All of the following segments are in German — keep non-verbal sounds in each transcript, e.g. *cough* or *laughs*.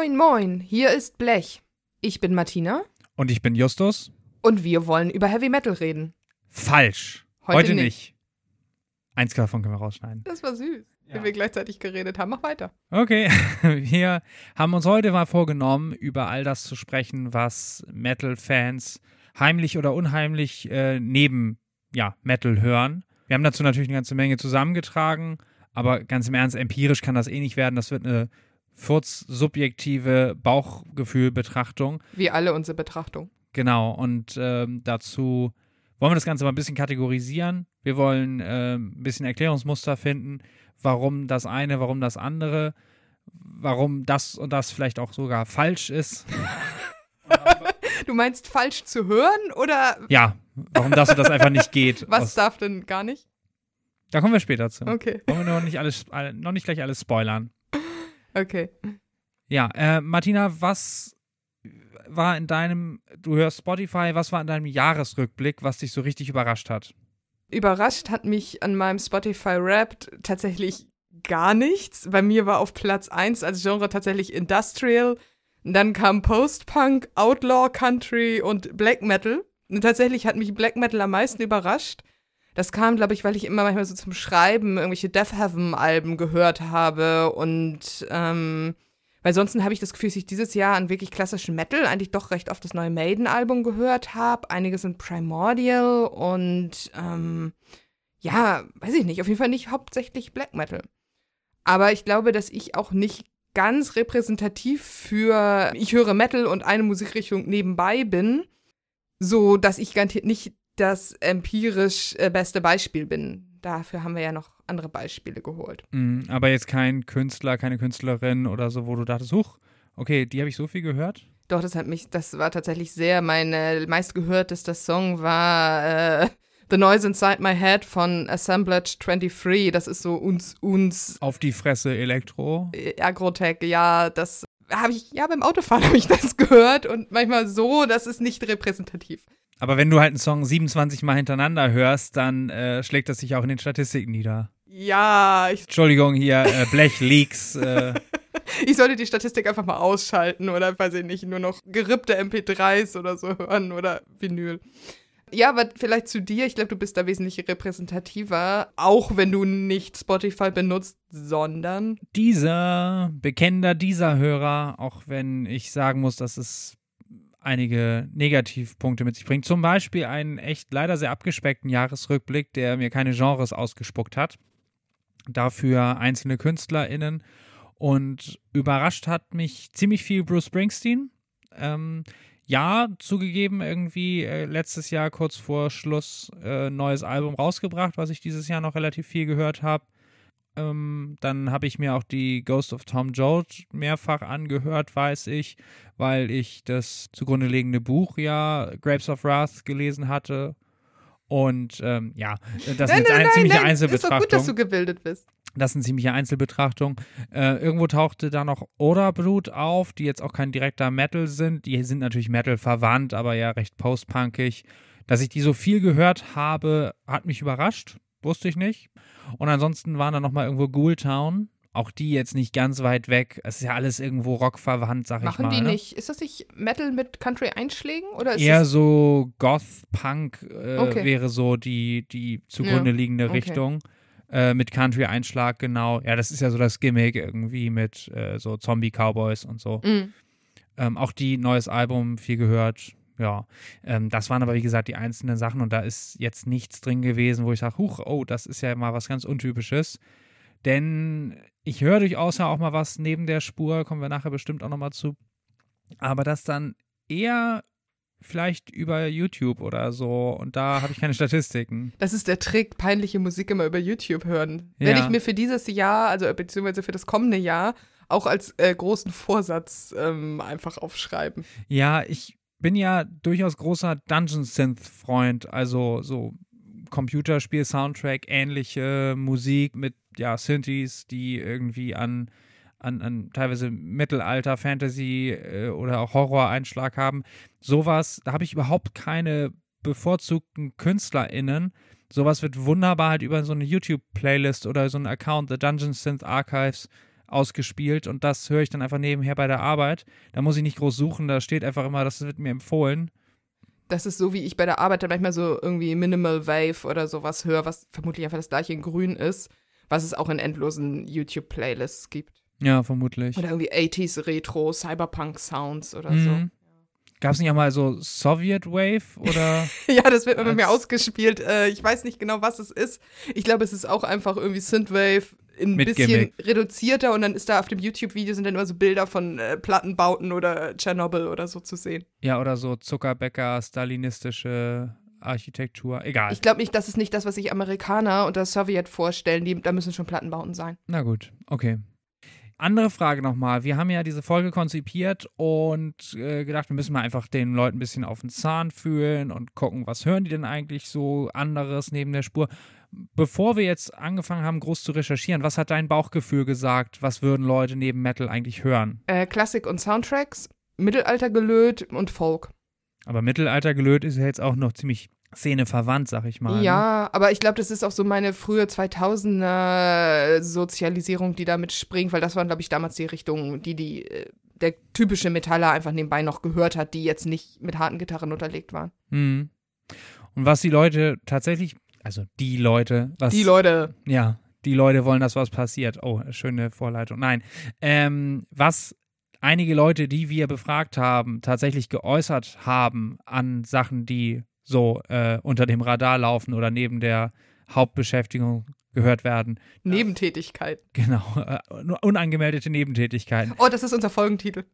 Moin, moin, hier ist Blech. Ich bin Martina. Und ich bin Justus. Und wir wollen über Heavy Metal reden. Falsch. Heute, Heute nicht. nicht. Eins davon können wir rausschneiden. Das war süß, ja. wie wir gleichzeitig geredet haben. Mach weiter. Okay, *laughs* wir haben uns heute mal vorgenommen, über all das zu sprechen, was Metal-Fans heimlich oder unheimlich äh, neben ja, Metal hören. Wir haben dazu natürlich eine ganze Menge zusammengetragen, aber ganz im Ernst, empirisch kann das eh nicht werden. Das wird eine subjektive Bauchgefühl-Betrachtung. Wie alle unsere Betrachtung. Genau, und ähm, dazu wollen wir das Ganze mal ein bisschen kategorisieren. Wir wollen äh, ein bisschen Erklärungsmuster finden, warum das eine, warum das andere, warum das und das vielleicht auch sogar falsch ist. *laughs* du meinst falsch zu hören oder? Ja, warum das und das einfach nicht geht. *laughs* Was darf denn gar nicht? Da kommen wir später zu. Okay. Wollen wir noch nicht, alles, noch nicht gleich alles spoilern. Okay. Ja, äh, Martina, was war in deinem, du hörst Spotify, was war in deinem Jahresrückblick, was dich so richtig überrascht hat? Überrascht hat mich an meinem Spotify Wrapped tatsächlich gar nichts. Bei mir war auf Platz 1 als Genre tatsächlich Industrial. Dann kam Post-Punk, Outlaw Country und Black Metal. Und tatsächlich hat mich Black Metal am meisten überrascht. Das kam, glaube ich, weil ich immer manchmal so zum Schreiben irgendwelche Death Heaven-Alben gehört habe und ähm, weil sonst habe ich das Gefühl, dass ich dieses Jahr an wirklich klassischen Metal eigentlich doch recht oft das neue Maiden-Album gehört habe. Einige sind Primordial und ähm, ja, weiß ich nicht, auf jeden Fall nicht hauptsächlich Black Metal. Aber ich glaube, dass ich auch nicht ganz repräsentativ für ich höre Metal und eine Musikrichtung nebenbei bin, so dass ich garantiert nicht das empirisch äh, beste Beispiel bin. Dafür haben wir ja noch andere Beispiele geholt. Mhm, aber jetzt kein Künstler, keine Künstlerin oder so, wo du dachtest, huch, okay, die habe ich so viel gehört? Doch, das hat mich, das war tatsächlich sehr, meine meistgehörteste Song war äh, The Noise Inside My Head von Assemblage 23. Das ist so uns, uns. Auf die Fresse Elektro. Äh, Agrotech, ja, das habe ich, ja, beim Autofahren *laughs* habe ich das gehört und manchmal so, das ist nicht repräsentativ. Aber wenn du halt einen Song 27 Mal hintereinander hörst, dann äh, schlägt das sich auch in den Statistiken nieder. Ja, ich. Entschuldigung, hier äh, Blechleaks. Äh. *laughs* ich sollte die Statistik einfach mal ausschalten oder weiß ich nicht, nur noch gerippte MP3s oder so hören oder Vinyl. Ja, aber vielleicht zu dir. Ich glaube, du bist da wesentlich repräsentativer, auch wenn du nicht Spotify benutzt, sondern. Dieser, bekennender dieser Hörer, auch wenn ich sagen muss, dass es einige Negativpunkte mit sich bringt. Zum Beispiel einen echt leider sehr abgespeckten Jahresrückblick, der mir keine Genres ausgespuckt hat. Dafür einzelne KünstlerInnen. Und überrascht hat mich ziemlich viel Bruce Springsteen. Ähm, ja, zugegeben, irgendwie äh, letztes Jahr kurz vor Schluss äh, neues Album rausgebracht, was ich dieses Jahr noch relativ viel gehört habe. Ähm, dann habe ich mir auch die Ghost of Tom Joad mehrfach angehört, weiß ich, weil ich das zugrunde liegende Buch ja Grapes of Wrath gelesen hatte. Und ähm, ja, das nein, ist eine nein, ziemliche nein, Einzelbetrachtung. Ist doch gut, dass du gebildet bist. Das ist eine ziemliche Einzelbetrachtung. Äh, irgendwo tauchte da noch Oderbrut auf, die jetzt auch kein direkter Metal sind. Die sind natürlich Metal verwandt, aber ja recht postpunkig. Dass ich die so viel gehört habe, hat mich überrascht. Wusste ich nicht. Und ansonsten waren da nochmal irgendwo Ghoultown. Auch die jetzt nicht ganz weit weg. Es ist ja alles irgendwo rockverwandt, sag Machen ich mal. Machen die ne? nicht? Ist das nicht Metal mit Country-Einschlägen? Oder ist Eher so Goth-Punk äh, okay. wäre so die, die zugrunde liegende ja. okay. Richtung. Äh, mit Country-Einschlag, genau. Ja, das ist ja so das Gimmick irgendwie mit äh, so Zombie-Cowboys und so. Mhm. Ähm, auch die neues Album viel gehört ja, ähm, das waren aber wie gesagt die einzelnen Sachen und da ist jetzt nichts drin gewesen, wo ich sage, huch, oh, das ist ja mal was ganz Untypisches. Denn ich höre durchaus ja auch mal was neben der Spur, kommen wir nachher bestimmt auch nochmal zu. Aber das dann eher vielleicht über YouTube oder so und da habe ich keine *laughs* Statistiken. Das ist der Trick, peinliche Musik immer über YouTube hören. Ja. Wenn ich mir für dieses Jahr, also beziehungsweise für das kommende Jahr, auch als äh, großen Vorsatz ähm, einfach aufschreiben. Ja, ich bin ja durchaus großer Dungeon Synth-Freund, also so Computerspiel-Soundtrack, ähnliche Musik mit ja, Synthes, die irgendwie an, an, an teilweise Mittelalter, Fantasy äh, oder auch Horror-Einschlag haben. Sowas, da habe ich überhaupt keine bevorzugten KünstlerInnen. Sowas wird wunderbar halt über so eine YouTube-Playlist oder so einen Account, The Dungeon Synth Archives, ausgespielt und das höre ich dann einfach nebenher bei der Arbeit. Da muss ich nicht groß suchen, da steht einfach immer, das wird mir empfohlen. Das ist so, wie ich bei der Arbeit dann manchmal so irgendwie Minimal Wave oder sowas höre, was vermutlich einfach das gleiche in grün ist, was es auch in endlosen YouTube-Playlists gibt. Ja, vermutlich. Oder irgendwie 80s Retro, Cyberpunk-Sounds oder so. Gab es nicht auch mal so Soviet Wave oder? *laughs* ja, das wird bei mir ausgespielt. Äh, ich weiß nicht genau, was es ist. Ich glaube, es ist auch einfach irgendwie Synthwave in ein Mit bisschen Gimmick. reduzierter und dann ist da auf dem YouTube-Video sind dann immer so Bilder von äh, Plattenbauten oder Tschernobyl oder so zu sehen. ja, oder so Zuckerbäcker, stalinistische Architektur. Egal. Ich glaube nicht, das ist nicht das, was sich Amerikaner unter Sowjet vorstellen. Die, da müssen schon Plattenbauten sein. Na gut, okay. Andere Frage nochmal. Wir haben ja diese Folge konzipiert und äh, gedacht, wir müssen mal einfach den Leuten ein bisschen auf den Zahn fühlen und gucken, was hören die denn eigentlich so anderes neben der Spur. Bevor wir jetzt angefangen haben, groß zu recherchieren, was hat dein Bauchgefühl gesagt? Was würden Leute neben Metal eigentlich hören? Äh, Klassik und Soundtracks, Mittelaltergelöt und Folk. Aber Mittelaltergelöt ist ja jetzt auch noch ziemlich szeneverwandt, sag ich mal. ne? Ja, aber ich glaube, das ist auch so meine frühe 2000er Sozialisierung, die damit springt, weil das waren, glaube ich, damals die Richtung, die die äh, der typische Metaller einfach nebenbei noch gehört hat, die jetzt nicht mit harten Gitarren unterlegt waren. Mhm. Und was die Leute tatsächlich, also die Leute, was Die Leute, Ja, die Leute wollen, dass was passiert. Oh, schöne Vorleitung. Nein, ähm, was einige Leute, die wir befragt haben, tatsächlich geäußert haben an Sachen, die so äh, unter dem Radar laufen oder neben der Hauptbeschäftigung gehört werden. Nebentätigkeit. Genau, äh, nur unangemeldete Nebentätigkeiten. Oh, das ist unser Folgentitel.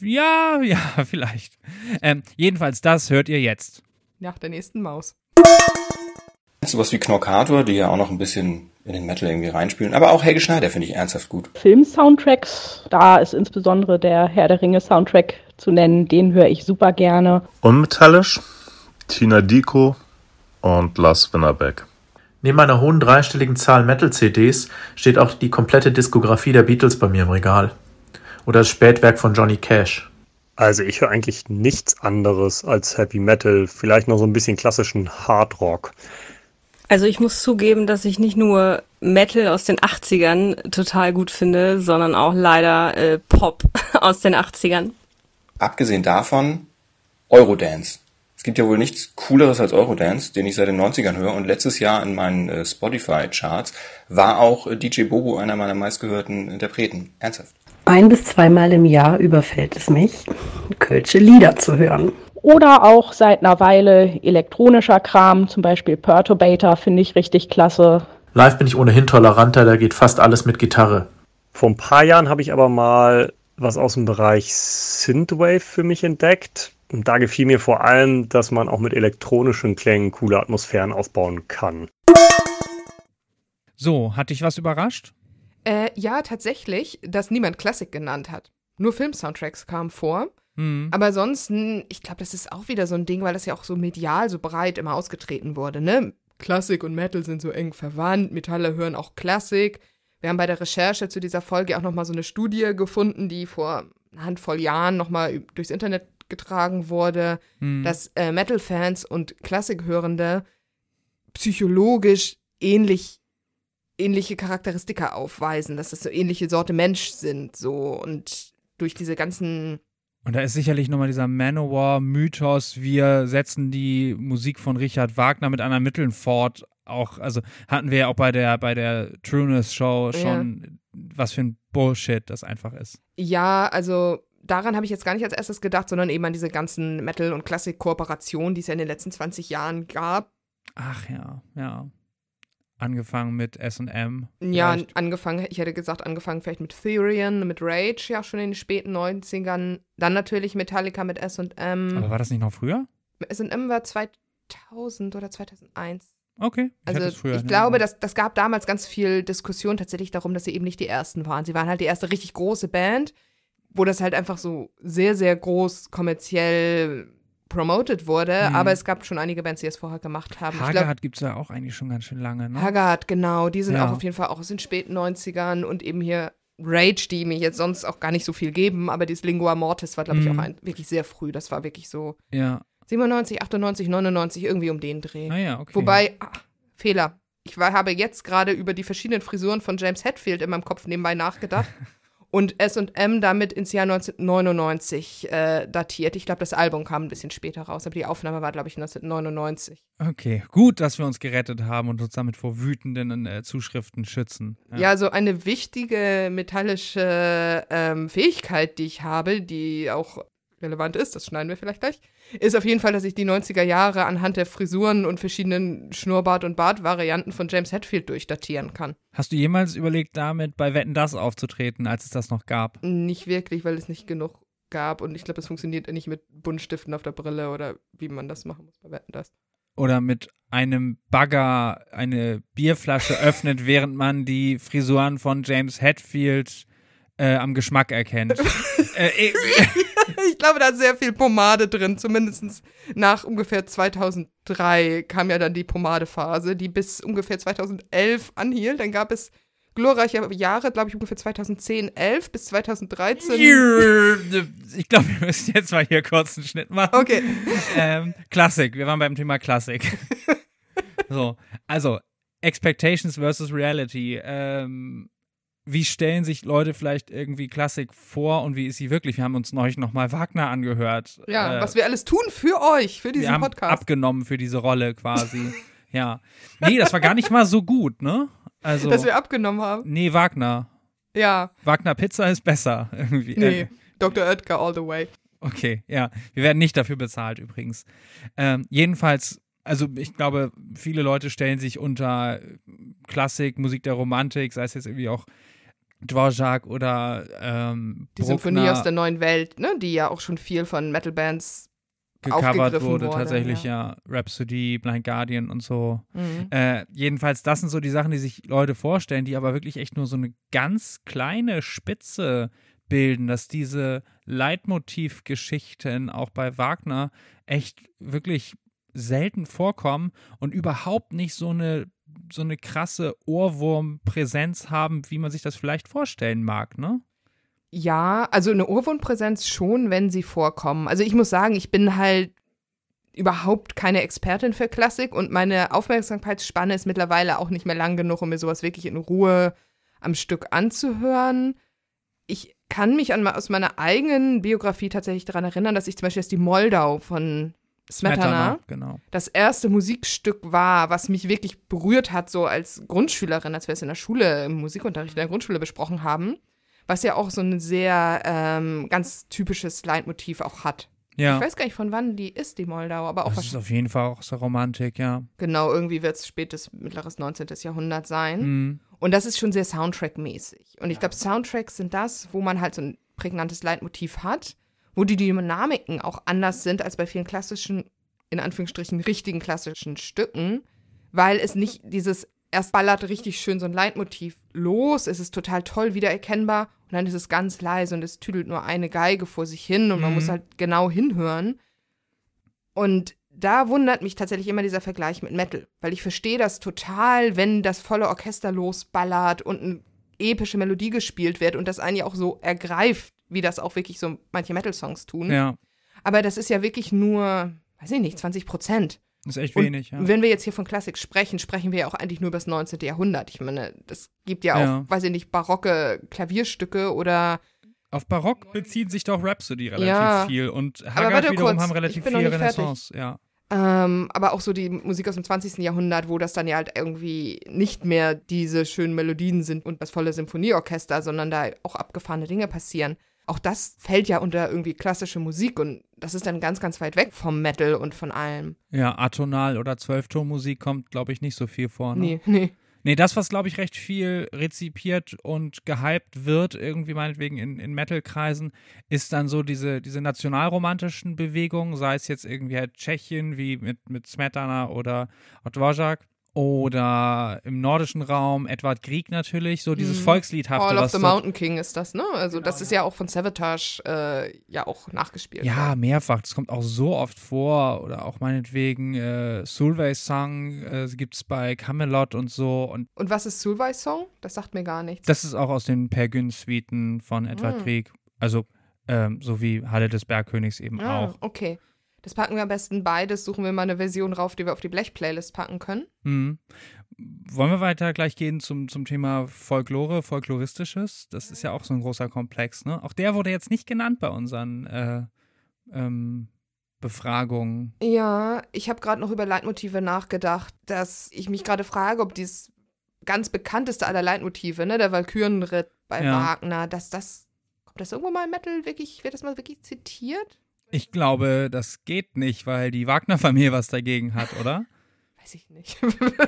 Ja, ja, *laughs* vielleicht. Ähm, jedenfalls, das hört ihr jetzt. Nach der nächsten Maus. Sowas wie Knorkator, die ja auch noch ein bisschen in den Metal irgendwie reinspielen. Aber auch Helge Schneider finde ich ernsthaft gut. Film-Soundtracks. Da ist insbesondere der Herr der Ringe Soundtrack zu nennen. Den höre ich super gerne. Unmetallisch, Tina Dico und Lars Winnerbeck. Neben einer hohen dreistelligen Zahl Metal-CDs steht auch die komplette Diskografie der Beatles bei mir im Regal. Oder das Spätwerk von Johnny Cash. Also ich höre eigentlich nichts anderes als Heavy Metal, vielleicht noch so ein bisschen klassischen Hard Rock. Also ich muss zugeben, dass ich nicht nur Metal aus den 80ern total gut finde, sondern auch leider äh, Pop *laughs* aus den 80ern. Abgesehen davon Eurodance. Es gibt ja wohl nichts Cooleres als Eurodance, den ich seit den 90ern höre. Und letztes Jahr in meinen äh, Spotify-Charts war auch äh, DJ Bobo einer meiner meistgehörten Interpreten. Ernsthaft. Ein bis zweimal im Jahr überfällt es mich, kölsche Lieder zu hören. Oder auch seit einer Weile elektronischer Kram, zum Beispiel Perturbator finde ich richtig klasse. Live bin ich ohnehin toleranter, da geht fast alles mit Gitarre. Vor ein paar Jahren habe ich aber mal was aus dem Bereich Synthwave für mich entdeckt. Und da gefiel mir vor allem, dass man auch mit elektronischen Klängen coole Atmosphären aufbauen kann. So, hat dich was überrascht? Äh, ja, tatsächlich, dass niemand Klassik genannt hat. Nur Film-Soundtracks kamen vor. Hm. Aber ansonsten, ich glaube, das ist auch wieder so ein Ding, weil das ja auch so medial so breit immer ausgetreten wurde, ne? Klassik und Metal sind so eng verwandt, Metalle hören auch Klassik. Wir haben bei der Recherche zu dieser Folge auch nochmal so eine Studie gefunden, die vor einer Handvoll Jahren nochmal durchs Internet getragen wurde, Hm. dass äh, Metal-Fans und Klassikhörende psychologisch ähnlich ähnliche Charakteristika aufweisen, dass das so ähnliche Sorte Mensch sind, so und durch diese ganzen Und da ist sicherlich nochmal dieser Manowar-Mythos, wir setzen die Musik von Richard Wagner mit anderen Mitteln fort. Auch, also hatten wir ja auch bei der, bei der Trueness-Show schon, was für ein Bullshit das einfach ist. Ja, also daran habe ich jetzt gar nicht als erstes gedacht, sondern eben an diese ganzen Metal- und Klassik-Kooperationen, die es ja in den letzten 20 Jahren gab. Ach ja, ja. Angefangen mit SM. Ja, angefangen, ich hätte gesagt, angefangen vielleicht mit Therion, mit Rage, ja schon in den späten 90ern. Dann natürlich Metallica mit SM. Aber war das nicht noch früher? SM war 2000 oder 2001. Okay. Ich Also früher ich glaube, Erinnerung. das, das gab damals ganz viel Diskussion tatsächlich darum, dass sie eben nicht die ersten waren. Sie waren halt die erste richtig große Band, wo das halt einfach so sehr, sehr groß kommerziell promoted wurde. Mhm. Aber es gab schon einige Bands, die es vorher gemacht haben. Haggard gibt es ja auch eigentlich schon ganz schön lange, ne? Haggard, genau. Die sind Ja. auch auf jeden Fall auch aus den späten 90ern und eben hier Rage, die mir jetzt sonst auch gar nicht so viel geben, aber dieses Lingua Mortis war, glaube ich, Mhm. auch ein, wirklich sehr früh. Das war wirklich so Ja. 97, 98, 99, irgendwie um den Dreh. Ah ja, okay. Wobei, ah, Fehler. Ich war, habe jetzt gerade über die verschiedenen Frisuren von James Hetfield in meinem Kopf nebenbei nachgedacht. *laughs* und SM damit ins Jahr 1999 äh, datiert. Ich glaube, das Album kam ein bisschen später raus, aber die Aufnahme war, glaube ich, 1999. Okay, gut, dass wir uns gerettet haben und uns damit vor wütenden äh, Zuschriften schützen. Ja. ja, so eine wichtige metallische ähm, Fähigkeit, die ich habe, die auch relevant ist, das schneiden wir vielleicht gleich, ist auf jeden Fall, dass ich die 90er Jahre anhand der Frisuren und verschiedenen Schnurrbart- und Bartvarianten von James Hetfield durchdatieren kann. Hast du jemals überlegt, damit bei Wetten das aufzutreten, als es das noch gab? Nicht wirklich, weil es nicht genug gab und ich glaube, es funktioniert nicht mit Buntstiften auf der Brille oder wie man das machen muss bei Wetten das. Oder mit einem Bagger eine Bierflasche öffnet, während man die Frisuren von James Hetfield äh, am Geschmack erkennt. *laughs* äh, *laughs* ich glaube, da ist sehr viel Pomade drin. Zumindest nach ungefähr 2003 kam ja dann die Pomadephase, die bis ungefähr 2011 anhielt. Dann gab es glorreiche Jahre, glaube ich, ungefähr 2010, 11 bis 2013. *laughs* Ich glaube, wir müssen jetzt mal hier kurz einen Schnitt machen. Okay. Ähm, Klassik, wir waren beim Thema Klassik. *laughs* so, also Expectations versus Reality. Ähm, wie stellen sich Leute vielleicht irgendwie Klassik vor und wie ist sie wirklich? Wir haben uns neulich nochmal Wagner angehört. Ja, äh, was wir alles tun für euch, für diesen wir haben Podcast. abgenommen für diese Rolle quasi. *laughs* ja. Nee, das war gar nicht mal so gut, ne? Also, Dass wir abgenommen haben. Nee, Wagner. Ja. Wagner Pizza ist besser *laughs* irgendwie. Nee, äh, Dr. Oetker all the way. Okay, ja. Wir werden nicht dafür bezahlt übrigens. Ähm, jedenfalls also ich glaube, viele Leute stellen sich unter Klassik, Musik der Romantik, sei es jetzt irgendwie auch Dvorak oder ähm, Die Symphonie aus der neuen Welt, ne, die ja auch schon viel von Metal-Bands gecovert wurde, wurde, tatsächlich, ja. ja. Rhapsody, Blind Guardian und so. Mhm. Äh, jedenfalls, das sind so die Sachen, die sich Leute vorstellen, die aber wirklich echt nur so eine ganz kleine Spitze bilden, dass diese Leitmotivgeschichten auch bei Wagner echt wirklich selten vorkommen und überhaupt nicht so eine so eine krasse Ohrwurmpräsenz haben, wie man sich das vielleicht vorstellen mag, ne? Ja, also eine Ohrwurmpräsenz schon, wenn sie vorkommen. Also ich muss sagen, ich bin halt überhaupt keine Expertin für Klassik und meine Aufmerksamkeitsspanne ist mittlerweile auch nicht mehr lang genug, um mir sowas wirklich in Ruhe am Stück anzuhören. Ich kann mich an, aus meiner eigenen Biografie tatsächlich daran erinnern, dass ich zum Beispiel erst die Moldau von Smetana, genau. das erste Musikstück war, was mich wirklich berührt hat, so als Grundschülerin, als wir es in der Schule, im Musikunterricht in der Grundschule besprochen haben, was ja auch so ein sehr ähm, ganz typisches Leitmotiv auch hat. Ja. Ich weiß gar nicht, von wann die ist, die Moldau, aber auch Das ist auf jeden Fall auch so Romantik, ja. Genau, irgendwie wird es spätes, mittleres 19. Jahrhundert sein. Mhm. Und das ist schon sehr Soundtrack-mäßig. Und ich glaube, Soundtracks sind das, wo man halt so ein prägnantes Leitmotiv hat wo die Dynamiken auch anders sind als bei vielen klassischen, in Anführungsstrichen richtigen klassischen Stücken, weil es nicht dieses erst ballert richtig schön so ein Leitmotiv los, es ist total toll wiedererkennbar und dann ist es ganz leise und es tüdelt nur eine Geige vor sich hin und man Mhm. muss halt genau hinhören. Und da wundert mich tatsächlich immer dieser Vergleich mit Metal, weil ich verstehe das total, wenn das volle Orchester losballert und eine epische Melodie gespielt wird und das einen ja auch so ergreift, wie das auch wirklich so manche Metal-Songs tun. Ja, Aber das ist ja wirklich nur, weiß ich nicht, 20 Prozent. ist echt Und wenig, ja. Wenn wir jetzt hier von Klassik sprechen, sprechen wir ja auch eigentlich nur über das 19. Jahrhundert. Ich meine, das gibt ja auch, Ja. weiß ich nicht, barocke Klavierstücke oder Auf Barock bezieht sich doch Rhapsody relativ Ja. viel und Haggard wiederum kurz, haben relativ viel fertig. Renaissance, ja. ähm, aber auch so die Musik aus dem 20. Jahrhundert, wo das dann ja halt irgendwie nicht mehr diese schönen Melodien sind und das volle Symphonieorchester, sondern da auch abgefahrene Dinge passieren. Auch das fällt ja unter irgendwie klassische Musik und das ist dann ganz, ganz weit weg vom Metal und von allem. Ja, Atonal- oder Zwölftonmusik kommt, glaube ich, nicht so viel vor. Ne? Nee, nee. Nee, das, was, glaube ich, recht viel rezipiert und gehypt wird, irgendwie meinetwegen in, in Metal-Kreisen, ist dann so diese, diese nationalromantischen Bewegungen, sei es jetzt irgendwie halt Tschechien, wie mit, mit Smetana oder Dvorak, oder im nordischen Raum Edward Grieg natürlich, so dieses Mhm. Volksliedhafte. All of the Mountain King ist das, ne? Also das ist ja auch von Savatage äh, ja auch nachgespielt. Ja, worden. mehrfach. Das kommt auch so oft vor. Oder auch meinetwegen äh, Solveig's Song äh, gibt es bei Camelot und so. Und Und was ist Sulweis Song? Das sagt mir gar nichts. das ist auch aus den Per Gün-Suiten von Edward Mm. Grieg. Also ähm, so wie Halle des Bergkönigs eben ah, auch. okay. Das packen wir am besten beides. Suchen wir mal eine Version rauf, die wir auf die Blech-Playlist packen können. Mhm. Wollen wir weiter gleich gehen zum, zum Thema Folklore, Folkloristisches? Das ist ja auch so ein großer Komplex, ne? Auch der wurde jetzt nicht genannt bei unseren äh, ähm, Befragungen. Ja, ich habe gerade noch über Leitmotive nachgedacht, dass ich mich gerade frage, ob dieses ganz bekannteste aller Leitmotive, ne, der Walkürenritt bei Ja. Wagner, dass das, kommt das irgendwo mal im Metal wirklich, wird das mal wirklich zitiert? Ich glaube, das geht nicht, weil die Wagner-Familie was dagegen hat, oder? *laughs* Weiß ich nicht.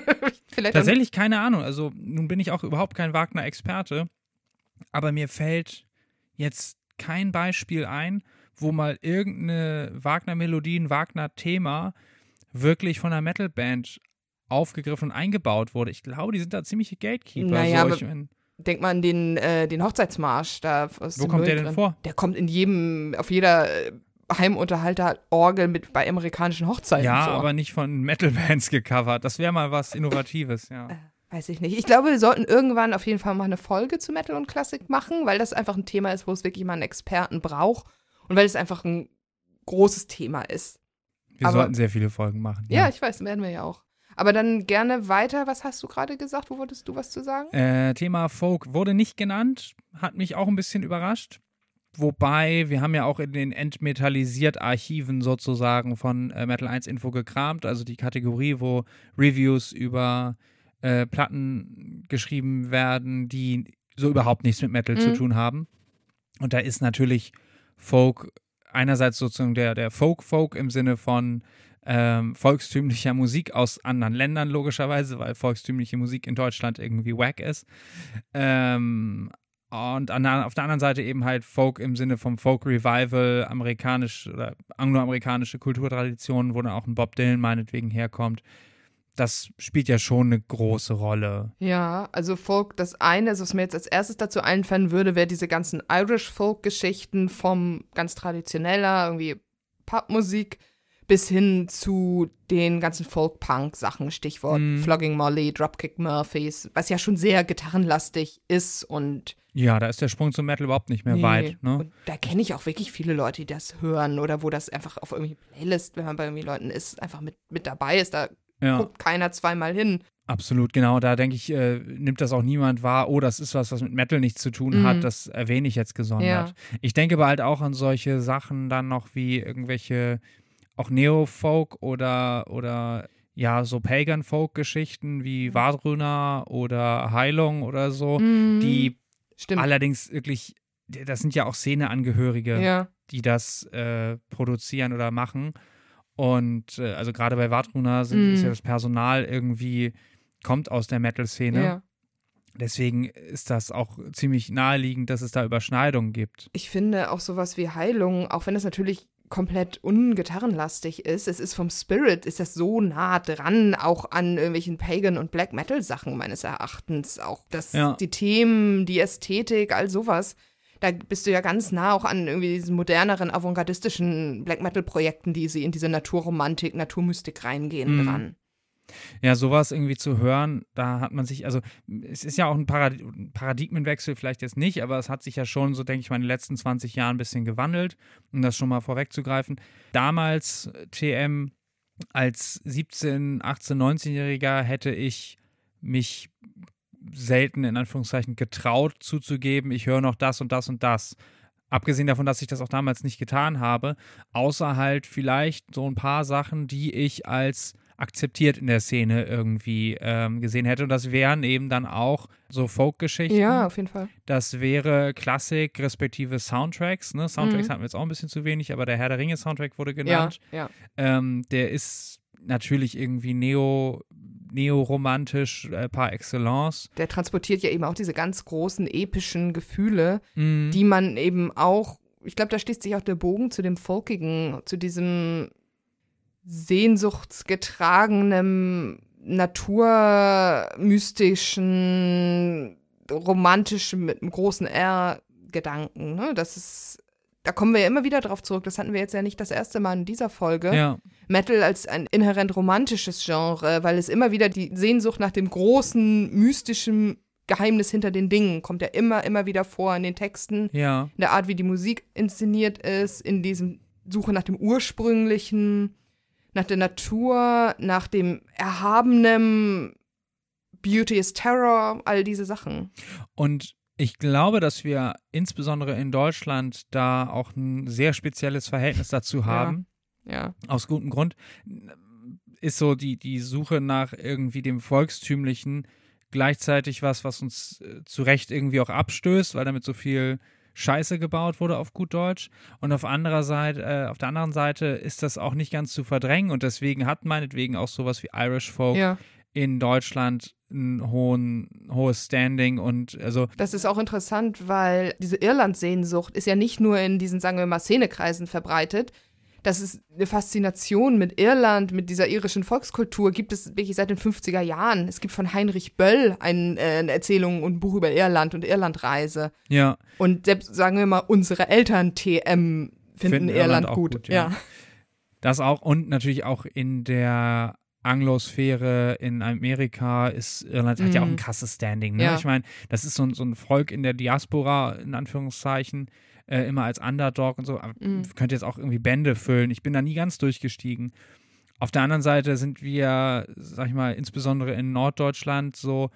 *laughs* Tatsächlich keine Ahnung. Also nun bin ich auch überhaupt kein Wagner-Experte, aber mir fällt jetzt kein Beispiel ein, wo mal irgendeine Wagner-Melodie, ein Wagner-Thema wirklich von einer Metal-Band aufgegriffen und eingebaut wurde. Ich glaube, die sind da ziemliche Gatekeeper. Naja, so, ich mein, Denk mal an den, äh, den Hochzeitsmarsch da Wo kommt der denn vor? Der kommt in jedem, auf jeder äh, Heimunterhalter-Orgel mit bei amerikanischen Hochzeiten ja, vor. aber nicht von Metal-Bands gecovert. Das wäre mal was Innovatives, ja. Weiß ich nicht. Ich glaube, wir sollten irgendwann auf jeden Fall mal eine Folge zu Metal und Klassik machen, weil das einfach ein Thema ist, wo es wirklich mal einen Experten braucht und weil es einfach ein großes Thema ist. Wir aber- sollten sehr viele Folgen machen. Ja, ich weiß, werden wir ja auch. Aber dann gerne weiter. Was hast du gerade gesagt? Wo wolltest du was zu sagen? Äh, Thema Folk wurde nicht genannt, hat mich auch ein bisschen überrascht. Wobei, wir haben ja auch in den entmetallisiert Archiven sozusagen von äh, Metal 1 Info gekramt, also die Kategorie, wo Reviews über äh, Platten geschrieben werden, die so überhaupt nichts mit Metal zu Mhm. tun haben. Und da ist natürlich Folk einerseits sozusagen der, der Folk-Folk im Sinne von ähm, volkstümlicher Musik aus anderen Ländern, logischerweise, weil volkstümliche Musik in Deutschland irgendwie wack ist. Ähm, und an der, auf der anderen Seite eben halt Folk im Sinne vom Folk Revival, amerikanisch oder angloamerikanische Kulturtraditionen, wo dann auch ein Bob Dylan meinetwegen herkommt. Das spielt ja schon eine große Rolle. Ja, also Folk, das eine, also was mir jetzt als erstes dazu einfallen würde, wäre diese ganzen Irish Folk-Geschichten vom ganz traditioneller, irgendwie Popmusik, bis hin zu den ganzen Folk-Punk-Sachen, Stichwort Mhm. Flogging Molly, Dropkick Murphys, was ja schon sehr gitarrenlastig ist und Ja, da ist der Sprung zum Metal überhaupt nicht mehr Nee. weit. Ne? Und da kenne ich auch wirklich viele Leute, die das hören oder wo das einfach auf irgendwie Playlist, wenn man bei irgendwie Leuten ist, einfach mit, mit dabei ist. Da Ja. guckt keiner zweimal hin. Absolut, genau. Da denke ich, äh, nimmt das auch niemand wahr. Oh, das ist was, was mit Metal nichts zu tun Mhm. hat. Das erwähne ich jetzt gesondert. Ja. Ich denke aber halt auch an solche Sachen dann noch wie irgendwelche auch Neo-Folk oder, oder ja, so Pagan-Folk-Geschichten wie Vadruna oder Heilung oder so, Mhm. die Stimmt. allerdings wirklich, das sind ja auch Szeneangehörige Ja. die das äh, produzieren oder machen. Und äh, also gerade bei Vadruna sind, Mm. ist ja das Personal irgendwie, kommt aus der Metal-Szene. Ja. Deswegen ist das auch ziemlich naheliegend, dass es da Überschneidungen gibt. Ich finde auch sowas wie Heilung, auch wenn es natürlich komplett ungitarrenlastig ist, es ist vom Spirit, ist das so nah dran, auch an irgendwelchen Pagan- und Black Metal-Sachen meines Erachtens. Auch das, Ja. die Themen, die Ästhetik, all sowas. Da bist du ja ganz nah auch an irgendwie diesen moderneren, avantgardistischen Black Metal-Projekten, die sie in diese Naturromantik, Naturmystik reingehen, Mhm. dran. Ja, sowas irgendwie zu hören, da hat man sich, also es ist ja auch ein Parad Paradigmenwechsel, vielleicht jetzt nicht, aber es hat sich ja schon, so denke ich mal, in den letzten 20 Jahren ein bisschen gewandelt, um das schon mal vorwegzugreifen. Damals äh, TM als 17, 18, 19-Jähriger hätte ich mich selten in Anführungszeichen getraut zuzugeben, ich höre noch das und das und das. Abgesehen davon, dass ich das auch damals nicht getan habe, außer halt vielleicht so ein paar Sachen, die ich als akzeptiert in der Szene irgendwie ähm, gesehen hätte. Und das wären eben dann auch so Folk-Geschichten. Ja, auf jeden Fall. Das wäre Klassik respektive Soundtracks. Ne? Soundtracks Mhm. hatten wir jetzt auch ein bisschen zu wenig, aber der Herr der Ringe-Soundtrack wurde genannt. Ja, ja. Ähm, der ist natürlich irgendwie neo, neo-romantisch äh, par excellence. Der transportiert ja eben auch diese ganz großen epischen Gefühle, Mhm. die man eben auch, ich glaube, da schließt sich auch der Bogen zu dem Folkigen, zu diesem sehnsuchtsgetragenen, naturmystischen, romantischen mit einem großen R-Gedanken. Ne? Das ist, da kommen wir ja immer wieder drauf zurück. Das hatten wir jetzt ja nicht das erste Mal in dieser Folge. Ja. Metal als ein inhärent romantisches Genre, weil es immer wieder die Sehnsucht nach dem großen, mystischen Geheimnis hinter den Dingen kommt ja immer, immer wieder vor in den Texten, Ja. in der Art, wie die Musik inszeniert ist, in diesem Suche nach dem Ursprünglichen, nach der Natur, nach dem Erhabenen, Beauty is Terror, all diese Sachen. Und ich glaube, dass wir insbesondere in Deutschland da auch ein sehr spezielles Verhältnis dazu haben. Ja. Aus gutem Grund. Ist so die, die Suche nach irgendwie dem Volkstümlichen gleichzeitig was, was uns äh, zu Recht irgendwie auch abstößt, weil damit so viel Scheiße gebaut wurde auf gut Deutsch. Und auf anderer Seite, äh, auf der anderen Seite ist das auch nicht ganz zu verdrängen und deswegen hat meinetwegen auch sowas wie Irish Folk Ja. in Deutschland ein hohen, hohes Standing und also Das ist auch interessant, weil diese Irland-Sehnsucht ist ja nicht nur in diesen, sagen wir mal, Szenekreisen verbreitet. Das ist eine Faszination mit Irland, mit dieser irischen Volkskultur, gibt es wirklich seit den 50er Jahren. Es gibt von Heinrich Böll ein, äh, eine Erzählung und ein Buch über Irland und Irlandreise. ja, Und selbst, sagen wir mal, unsere Eltern TM finden, Finden Irland, Irland gut. gut, ja. ja. Das auch und natürlich auch in der Anglosphäre in Amerika ist Irland hat ja auch ein Mhm. krasses Standing. Ne? Ja. Ich meine, das ist so, ein- so ein Volk in der Diaspora, in Anführungszeichen, äh, immer als Underdog und so. Aber Mhm. könnte jetzt auch irgendwie Bände füllen. Ich bin da nie ganz durchgestiegen. Auf der anderen Seite sind wir, sag ich mal, insbesondere in Norddeutschland so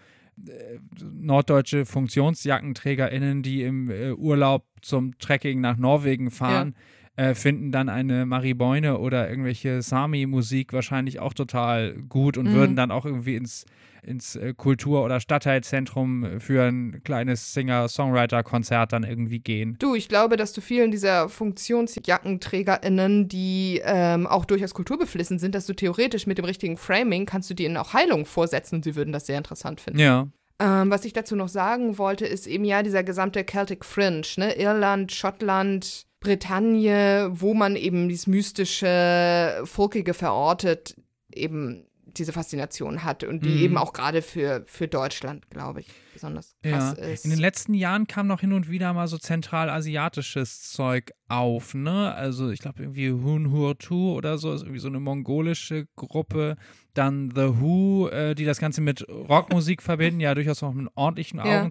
äh, norddeutsche FunktionsjackenträgerInnen, die im äh, Urlaub zum Trekking nach Norwegen fahren, äh, finden dann eine Mariboine oder irgendwelche Sami-Musik wahrscheinlich auch total gut und Mhm. würden dann auch irgendwie ins, ins äh, Kultur- oder Stadtteilzentrum für ein kleines Singer-Songwriter-Konzert dann irgendwie gehen. Du, ich glaube, dass du vielen dieser FunktionsjackenträgerInnen, die ähm, auch durchaus kulturbeflissen sind, dass du theoretisch mit dem richtigen Framing kannst du denen auch Heilung vorsetzen und sie würden das sehr interessant finden. Ja. Ähm, was ich dazu noch sagen wollte, ist eben ja dieser gesamte Celtic Fringe, ne? Irland, Schottland, Bretagne, wo man eben dieses mystische, folkige verortet, eben diese Faszination hat und die Mhm. eben auch gerade für, für Deutschland, glaube ich, besonders krass Ja. ist. In den letzten Jahren kam noch hin und wieder mal so zentralasiatisches Zeug auf, ne? Also ich glaube irgendwie Hun Hur Tu oder so, ist irgendwie so eine mongolische Gruppe. Dann The Who, äh, die das Ganze mit Rockmusik verbinden, ja durchaus auch mit ordentlichen Ja.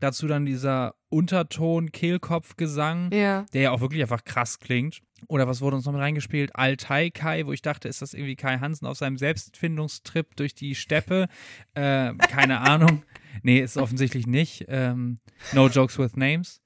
Dazu dann dieser Unterton, Kehlkopfgesang, ja. der ja auch wirklich einfach krass klingt. Oder was wurde uns noch mit reingespielt? Altai Kai, wo ich dachte, ist das irgendwie Kai Hansen auf seinem Selbstfindungstrip durch die Steppe? Äh, keine *laughs* Ahnung. Nee, ist offensichtlich nicht. Ähm, no Jokes with Names.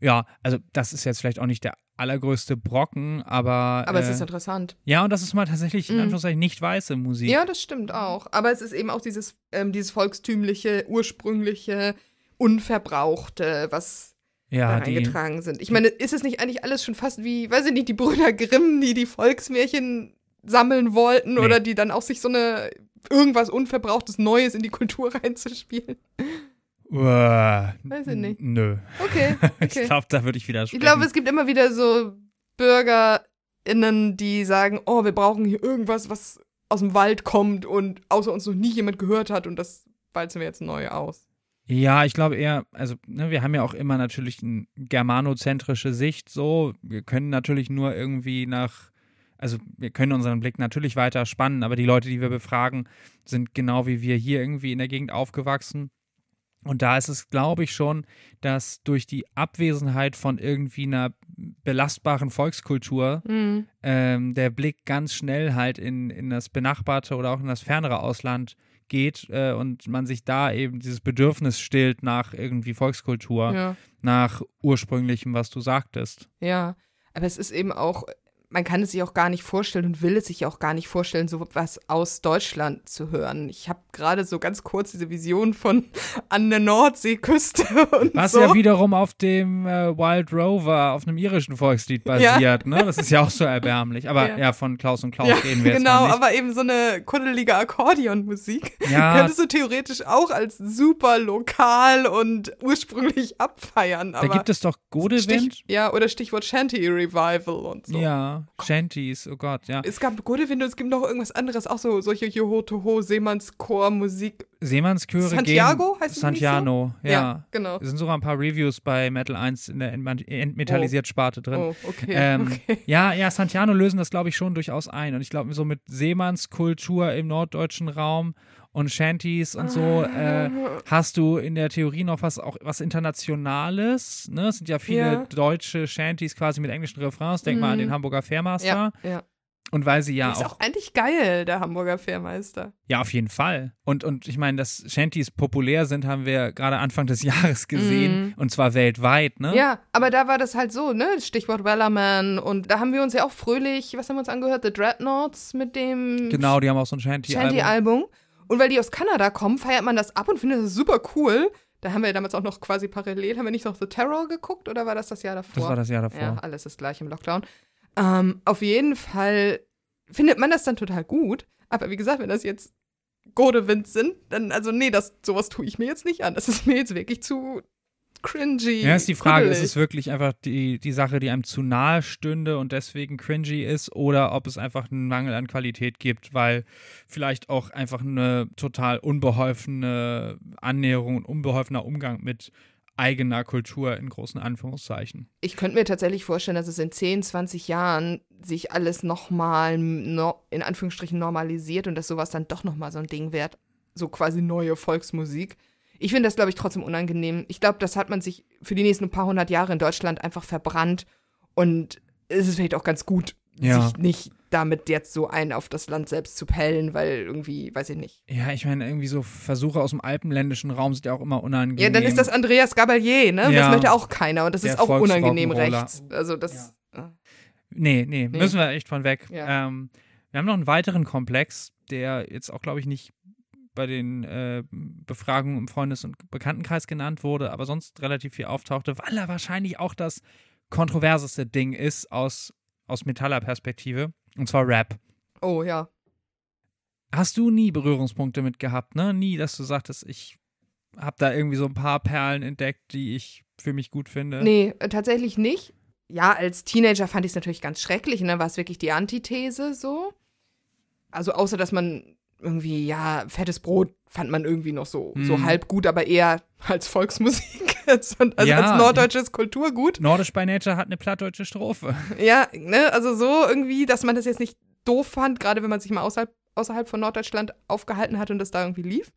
Ja, also das ist jetzt vielleicht auch nicht der allergrößte Brocken, aber. Aber es äh, ist interessant. Ja, und das ist mal tatsächlich in Mhm. Anführungszeichen nicht weiße Musik. Ja, das stimmt auch. Aber es ist eben auch dieses, ähm, dieses volkstümliche, ursprüngliche, unverbrauchte, was da ja die, reingetragen sind. Ich meine, ist es nicht eigentlich alles schon fast wie, weiß ich nicht, die Brüder Grimm, die die Volksmärchen sammeln wollten Nee. oder die dann auch sich so eine irgendwas Unverbrauchtes Neues in die Kultur *laughs* reinzuspielen? Uah, Weiß ich nicht. Nö. Okay, *laughs* Ich okay. glaube, da würde ich widersprechen. Ich glaube, es gibt immer wieder so BürgerInnen, die sagen, oh, wir brauchen hier irgendwas, was aus dem Wald kommt und außer uns noch nie jemand gehört hat und das walzen wir jetzt neu aus. Ja, ich glaube eher, also ne, wir haben ja auch immer natürlich eine germanozentrische Sicht so. Wir können natürlich nur irgendwie nach, also wir können unseren Blick natürlich weiter spannen, aber die Leute, die wir befragen, sind genau wie wir hier irgendwie in der Gegend aufgewachsen. Und da ist es, glaube ich, schon, dass durch die Abwesenheit von irgendwie einer belastbaren Volkskultur Mhm. ähm, der Blick ganz schnell halt in, in das benachbarte oder auch in das fernere Ausland geht äh, und man sich da eben dieses Bedürfnis stillt nach irgendwie Volkskultur, Ja. nach ursprünglichem, was du sagtest. Ja, aber es ist eben auch, man kann es sich auch gar nicht vorstellen und will es sich auch gar nicht vorstellen, so was aus Deutschland zu hören. Ich habe gerade so ganz kurz diese Vision von an der Nordseeküste *laughs* und Was so. ja wiederum auf dem äh, Wild Rover, auf einem irischen Volkslied basiert, ne? Das ist ja auch so erbärmlich. Aber Ja. ja, von Klaus und Klaus ja, reden wir jetzt genau, nicht. aber eben so eine kuddelige Akkordeonmusik Ja. *laughs* könntest du theoretisch auch als super lokal und ursprünglich abfeiern. da gibt es doch Godewind. Stich, ja, oder Stichwort Shanty Revival und so. Ja, Shanties, oh Gott, ja. Es gab Godewind und es gibt noch irgendwas anderes, auch so solche Joho-Toho, Seemannschor-Musik. Seemannschöre Santiago gehen. heißt es nicht so? Santiano, ja. Ja, genau. Es sind sogar ein paar Reviews bei Metal 1 in der Entma- Entmetallisiert-Sparte drin. Oh, okay. Ähm, okay. Ja, ja, Santiano lösen das, glaube ich, schon durchaus ein. Und ich glaube, so mit Seemannskultur im norddeutschen Raum und Shanties und so äh, hast du in der Theorie noch was auch was Internationales. Ne? Es sind ja viele Ja. deutsche Shanties quasi mit englischen Refrains. Denk mal an Mhm. den Hamburger Fairmaster. Ja, ja. Und weil sie ja Der ist auch, auch eigentlich geil, der Hamburger Fährmeister. ja, auf jeden Fall. Und, und ich meine, dass Shanties populär sind, haben wir gerade Anfang des *laughs* Jahres gesehen. Mhm. Und zwar weltweit, ne? Ja, aber da war das halt so, ne? Stichwort Wellerman. Und da haben wir uns ja auch fröhlich, was haben wir uns angehört? The Dreadnoughts mit dem Genau, die haben auch so ein Shanty-Album. Shanty-Album. Und weil die aus Kanada kommen, feiert man das ab und findet das super cool. Da haben wir damals auch noch quasi parallel, haben wir nicht noch The Terror geguckt oder war das das Jahr davor? Das war das Jahr davor. Ja, alles ist gleich im Lockdown. Ähm, auf jeden Fall findet man das dann total gut. Aber wie gesagt, wenn das jetzt Godewind sind, dann, also nee, das, sowas tue ich mir jetzt nicht an. Das ist mir jetzt wirklich zu cringy. Ja, ist die Frage, ist kuddelig. es wirklich einfach die, die Sache, die einem zu nahe stünde und deswegen cringy ist oder ob es einfach einen Mangel an Qualität gibt, weil vielleicht auch einfach eine total unbeholfene Annäherung und unbeholfener Umgang mit eigener Kultur in großen Anführungszeichen. Ich könnte mir tatsächlich vorstellen, dass es in 10, 20 Jahren sich alles nochmal no, in Anführungsstrichen normalisiert und dass sowas dann doch nochmal so ein Ding wird. So quasi neue Volksmusik. Ich finde das, glaube ich, trotzdem unangenehm. Ich glaube, das hat man sich für die nächsten paar hundert Jahre in Deutschland einfach verbrannt. Und es ist vielleicht auch ganz gut, Ja. sich nicht damit jetzt so ein auf das Land selbst zu pellen, weil irgendwie, weiß ich nicht. Ja, ich meine, irgendwie so Versuche aus dem alpenländischen Raum sind ja auch immer unangenehm. Ja, dann ist das Andreas Gabalier, ne? Ja. Das möchte auch keiner und das Der ist auch unangenehm rechts. Also das. äh, Nee, nee, Nee. müssen wir echt von weg. Ja. Ähm, wir haben noch einen weiteren Komplex, der jetzt auch, glaube ich, nicht bei den äh, Befragungen im Freundes- und Bekanntenkreis genannt wurde, aber sonst relativ viel auftauchte, weil er wahrscheinlich auch das kontroverseste Ding ist aus, aus Metaller-Perspektive, und zwar Rap. Oh ja. Hast du nie Berührungspunkte mit gehabt, ne? Nie, dass du sagtest, ich habe da irgendwie so ein paar Perlen entdeckt, die ich für mich gut finde. Nee, äh, tatsächlich nicht. Ja, als Teenager fand ich es natürlich ganz schrecklich und dann war es wirklich die Antithese so. Also außer, dass man irgendwie, ja, fettes Brot fand man irgendwie noch so, so Hm. halb gut, aber eher als Volksmusik, *laughs* als, also Ja. als norddeutsches Kulturgut. Nordisch by Nature hat eine plattdeutsche Strophe. Ja, ne, also so irgendwie, dass man das jetzt nicht doof fand, gerade wenn man sich mal außerhalb, außerhalb von Norddeutschland aufgehalten hat und das da irgendwie lief.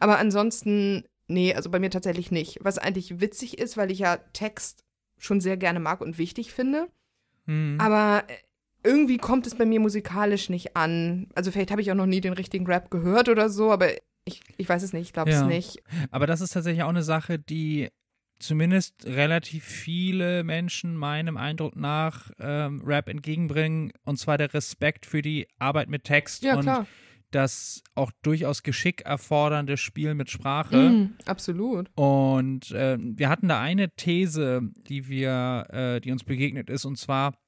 Aber ansonsten, nee, also bei mir tatsächlich nicht. Was eigentlich witzig ist, weil ich ja Text schon sehr gerne mag und wichtig finde. Hm. Aber irgendwie kommt es bei mir musikalisch nicht an. Also vielleicht habe ich auch noch nie den richtigen Rap gehört oder so, aber ich, ich weiß es nicht, ich glaube es Ja. nicht. Aber das ist tatsächlich auch eine Sache, die zumindest relativ viele Menschen meinem Eindruck nach ähm, Rap entgegenbringen, und zwar der Respekt für die Arbeit mit Text Ja, und klar. das auch durchaus Geschick erfordernde Spiel mit Sprache. Mhm, absolut. Und äh, wir hatten da eine These, die wir, äh, die uns begegnet ist, und zwar,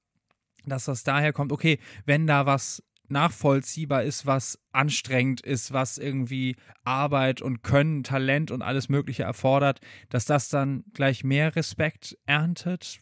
dass das daher kommt, okay, wenn da was nachvollziehbar ist, was anstrengend ist, was irgendwie Arbeit und Können, Talent und alles Mögliche erfordert, dass das dann gleich mehr Respekt erntet.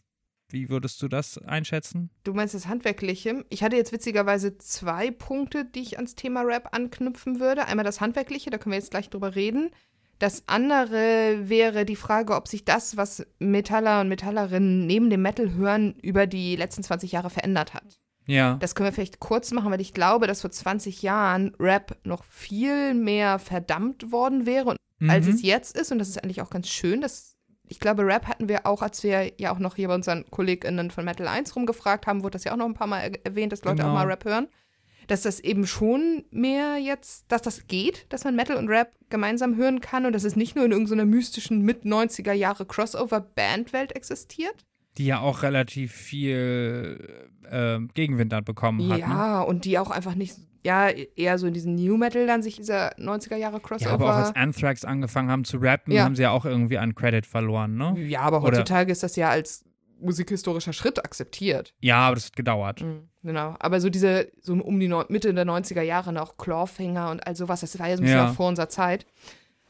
Wie würdest du das einschätzen? Du meinst das Handwerkliche? Ich hatte jetzt witzigerweise zwei Punkte, die ich ans Thema Rap anknüpfen würde. Einmal das Handwerkliche, da können wir jetzt gleich drüber reden. Das andere wäre die Frage, ob sich das, was Metaller und Metallerinnen neben dem Metal hören, über die letzten 20 Jahre verändert hat. Ja. Das können wir vielleicht kurz machen, weil ich glaube, dass vor 20 Jahren Rap noch viel mehr verdammt worden wäre, Mhm. als es jetzt ist. Und das ist eigentlich auch ganz schön. Dass, ich glaube, Rap hatten wir auch, als wir ja auch noch hier bei unseren KollegInnen von Metal 1 rumgefragt haben, wurde das ja auch noch ein paar Mal er- erwähnt, dass Leute Genau. auch mal Rap hören. Dass das eben schon mehr jetzt, dass das geht, dass man Metal und Rap gemeinsam hören kann und dass es nicht nur in irgendeiner mystischen Mit-90er Jahre Crossover-Bandwelt existiert. Die ja auch relativ viel äh, Gegenwind dann bekommen hat. Ne? Ja, und die auch einfach nicht, ja, eher so in diesen New Metal dann sich dieser 90er Jahre Crossover. Ja, aber auch als Anthrax angefangen haben zu rappen, Ja. haben sie ja auch irgendwie an Credit verloren, ne? ja, aber Oder- heutzutage ist das ja als musikhistorischer Schritt akzeptiert. Ja, aber das hat gedauert. Mhm, genau. Aber so diese, so um die Neu Mitte der 90er Jahre noch Clawfinger und all sowas, das war ja so ein bisschen Ja. vor unserer Zeit.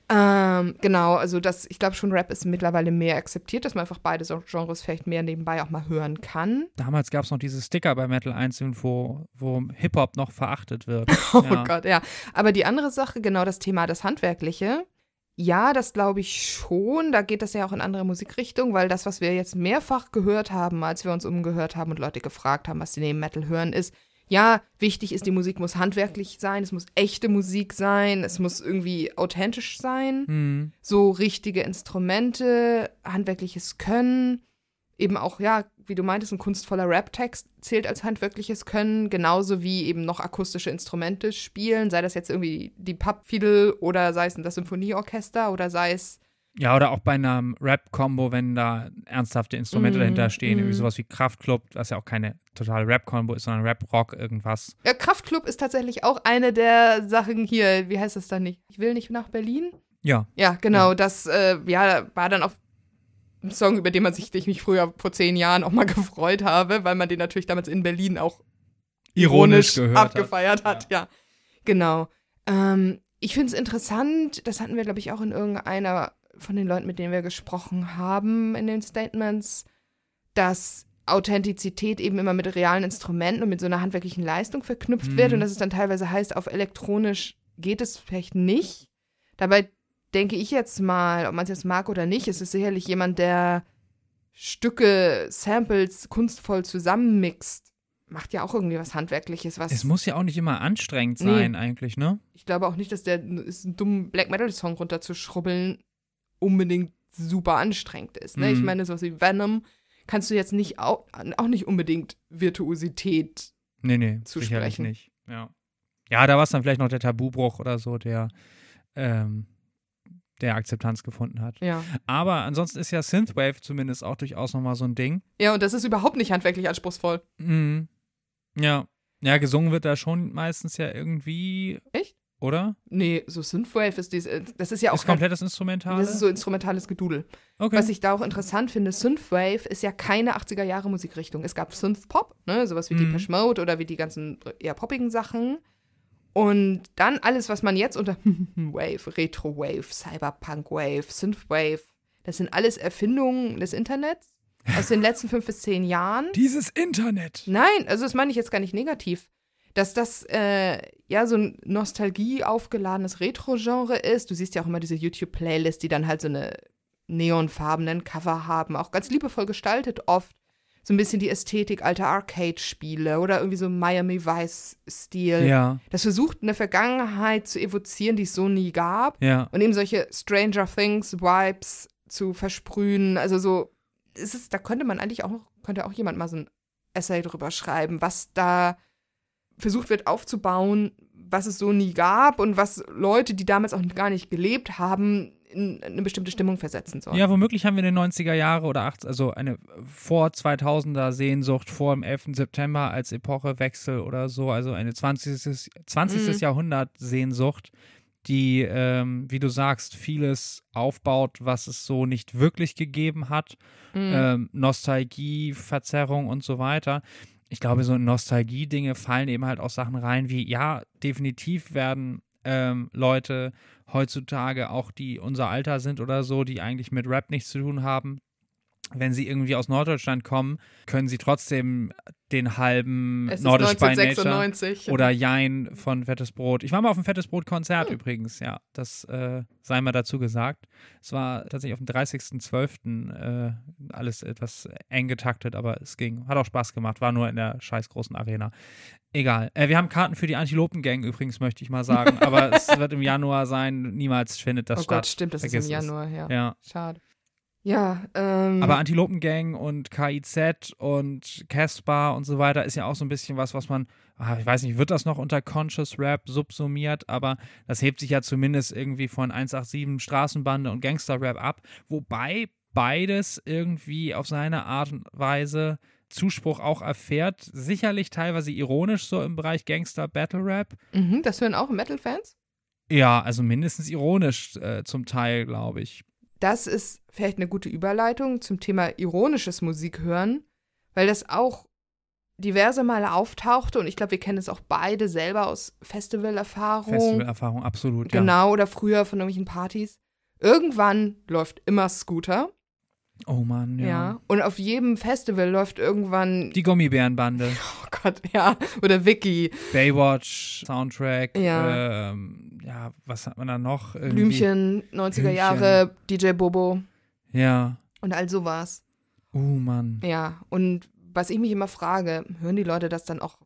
Ähm, genau, also das, ich glaube schon, Rap ist mittlerweile mehr akzeptiert, dass man einfach beide Genres vielleicht mehr nebenbei auch mal hören kann. Damals gab es noch diese Sticker bei Metal 1, wo, wo Hip-Hop noch verachtet wird. *laughs* Oh ja. Gott, ja. Aber die andere Sache, genau das Thema, das Handwerkliche, ja, das glaube ich schon. Da geht das ja auch in andere Musikrichtungen, weil das, was wir jetzt mehrfach gehört haben, als wir uns umgehört haben und Leute gefragt haben, was sie neben Metal hören, ist, ja, wichtig ist, die Musik muss handwerklich sein, es muss echte Musik sein, es muss irgendwie authentisch sein, Hm. so richtige Instrumente, handwerkliches Können. Eben auch, ja, wie du meintest, ein kunstvoller Rap-Text zählt als handwerkliches Können, genauso wie eben noch akustische Instrumente spielen, sei das jetzt irgendwie die Pappfiedel oder sei es das Symphonieorchester oder sei es Ja, oder auch bei einer Rap-Combo, wenn da ernsthafte Instrumente Mhm, dahinter stehen, irgendwie mhm. sowas wie Kraftklub, was ja auch keine totale Rap-Combo ist, sondern Rap-Rock, irgendwas. Ja, Kraftklub ist tatsächlich auch eine der Sachen hier, wie heißt das dann nicht? Ich will nicht nach Berlin? Ja. Ja, genau, das äh, ja, war dann auch ein Song, über den man sich, den ich mich früher vor zehn Jahren auch mal *laughs* gefreut habe, weil man den natürlich damals in Berlin auch Ironisch hat. abgefeiert hat. Ja, genau. Ähm, ich finde es interessant, das hatten wir, glaube ich, auch in irgendeiner von den Leuten, mit denen wir gesprochen haben, in den Statements, dass Authentizität eben immer mit realen Instrumenten und mit so einer handwerklichen Leistung verknüpft wird Mhm. und dass es dann teilweise heißt, auf elektronisch geht es vielleicht nicht. Dabei denke ich jetzt mal, ob man es jetzt mag oder nicht, es ist sicherlich jemand, der Stücke, Samples kunstvoll zusammenmixt. Macht ja auch irgendwie was Handwerkliches, was Es muss ja auch nicht immer anstrengend Nee. sein, eigentlich, ne? ich glaube auch nicht, dass der ist einen dummen Black Metal Song runterzuschrubbeln unbedingt super anstrengend ist. Ne? Ich Mhm. meine, sowas wie Venom kannst du jetzt nicht auch, auch nicht unbedingt Virtuosität. Nee, nee, Zu sicherlich nicht. Ja. Ja, da war es dann vielleicht noch der Tabubruch oder so, der, ähm, der Akzeptanz gefunden hat. Ja. Aber ansonsten ist ja Synthwave zumindest auch durchaus nochmal so ein Ding. Ja, und das ist überhaupt nicht handwerklich anspruchsvoll. Mhm. Ja. Ja, gesungen wird da schon meistens ja irgendwie. Echt? Oder? Nee, so Synthwave ist dies, das ist ja auch Ist komplettes Instrumental. Das ist so instrumentales Gedudel. Okay. Was ich da auch interessant finde, Synthwave ist ja keine 80er Jahre Musikrichtung. Es gab Synthpop, ne, sowas wie Mhm. Depeche Mode oder wie die ganzen eher poppigen Sachen. Und dann alles, was man jetzt unter *laughs* Wave, Retro Wave, Cyberpunk Wave, Synthwave, das sind alles Erfindungen des Internets aus den *laughs* letzten fünf bis zehn Jahren. Dieses Internet. Nein, also das meine ich jetzt gar nicht negativ. Dass das äh, ja so ein Nostalgie aufgeladenes Retro-Genre ist. Du siehst ja auch immer diese YouTube-Playlist, die dann halt so eine neonfarbenen Cover haben, auch ganz liebevoll gestaltet oft. So ein bisschen die Ästhetik alter Arcade-Spiele oder irgendwie so Miami Vice-Stil. Ja. Das versucht eine Vergangenheit zu evozieren, die es so nie gab. Ja. Und eben solche Stranger Things-Vibes zu versprühen. Also so, es ist, da könnte man eigentlich auch, könnte auch jemand mal so ein Essay drüber schreiben, was da versucht wird aufzubauen, was es so nie gab und was Leute, die damals auch gar nicht gelebt haben, in eine bestimmte Stimmung versetzen sollen. Ja, womöglich haben wir in den 90er Jahre oder 80, also eine vor 2000er Sehnsucht vor dem 11. September als Epochewechsel oder so, also eine 20. 20. Mhm. Jahrhundert Sehnsucht, die, ähm, wie du sagst, vieles aufbaut, was es so nicht wirklich gegeben hat. Mhm. Ähm, Nostalgie, Verzerrung und so weiter. Ich glaube, so in Nostalgie-Dinge fallen eben halt auch Sachen rein, wie, ja, definitiv werden ähm, Leute heutzutage, auch die unser Alter sind oder so, die eigentlich mit Rap nichts zu tun haben, wenn sie irgendwie aus Norddeutschland kommen, können sie trotzdem den halben Es ist Nordisch by 1996. Nature oder Jein von Fettes Brot. Ich war mal auf einem Fettes Brot-Konzert übrigens, ja. Das äh, sei mal dazu gesagt. Es war tatsächlich auf dem 30.12. Äh, alles etwas eng getaktet, aber es ging. Hat auch Spaß gemacht, war nur in der scheiß großen Arena. Egal. Äh, wir haben Karten für die Antilopen-Gang übrigens, möchte ich mal sagen. aber es *laughs* wird im Januar sein. Niemals findet das oh statt. Gott, stimmt, das Vergiss ist im. Januar, ja. Ja. Schade. Ja, ähm. Aber Antilopengang und KIZ und Casper und so weiter ist ja auch so ein bisschen was, was man, ah, ich weiß nicht, wird das noch unter Conscious Rap subsumiert, aber das hebt sich ja zumindest irgendwie von 187 Straßenbande und Gangster Rap ab, wobei beides irgendwie auf seine Art und Weise Zuspruch auch erfährt, sicherlich teilweise ironisch so im Bereich Gangster Battle Rap. mhm, das hören auch Metal-Fans? Ja, also mindestens ironisch äh, zum Teil, glaube ich. Das ist vielleicht eine gute Überleitung zum Thema ironisches Musik hören, weil das auch diverse Male auftauchte und ich glaube, wir kennen es auch beide selber aus Festivalerfahrung. Festivalerfahrung, absolut. Ja. Genau, oder früher von irgendwelchen Partys. Irgendwann läuft immer Scooter. Oh Mann, ja. Ja. Und auf jedem Festival läuft irgendwann. Die Gummibärenbande. *laughs* Oh Gott, ja. Oder Vicky. Baywatch, Soundtrack, Ja. ähm, ja, was hat man da noch? Irgendwie? Blümchen, 90er Jahre, DJ Bobo Ja. und all sowas. Oh Mann. Ja, und was ich mich immer frage, hören die Leute das dann auch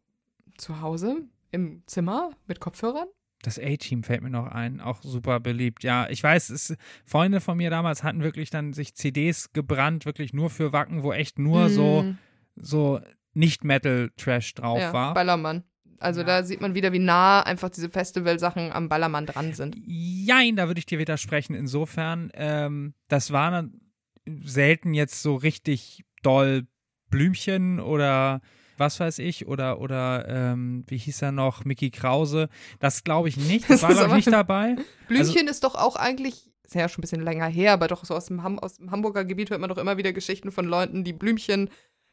zu Hause im Zimmer mit Kopfhörern? Das A-Team fällt mir noch ein, auch super beliebt. Ja, ich weiß, es, Freunde von mir damals hatten wirklich dann sich CDs gebrannt, wirklich nur für Wacken, wo echt nur so, Mhm. so Nicht-Metal-Trash drauf ja, war. Ballermann. Also Ja. da sieht man wieder, wie nah einfach diese Festivalsachen am Ballermann dran sind. Jein, da würde ich dir widersprechen. Insofern, ähm, das war dann selten jetzt so richtig doll Blümchen oder was weiß ich oder oder ähm, wie hieß er noch, Mickey Krause. Das glaube ich nicht. *laughs* Das Das war aber- nicht dabei. Blümchen ist doch auch eigentlich, ist ja schon ein bisschen länger her, aber doch so aus dem, Ham aus dem Hamburger Gebiet hört man doch immer wieder Geschichten von Leuten, die Blümchen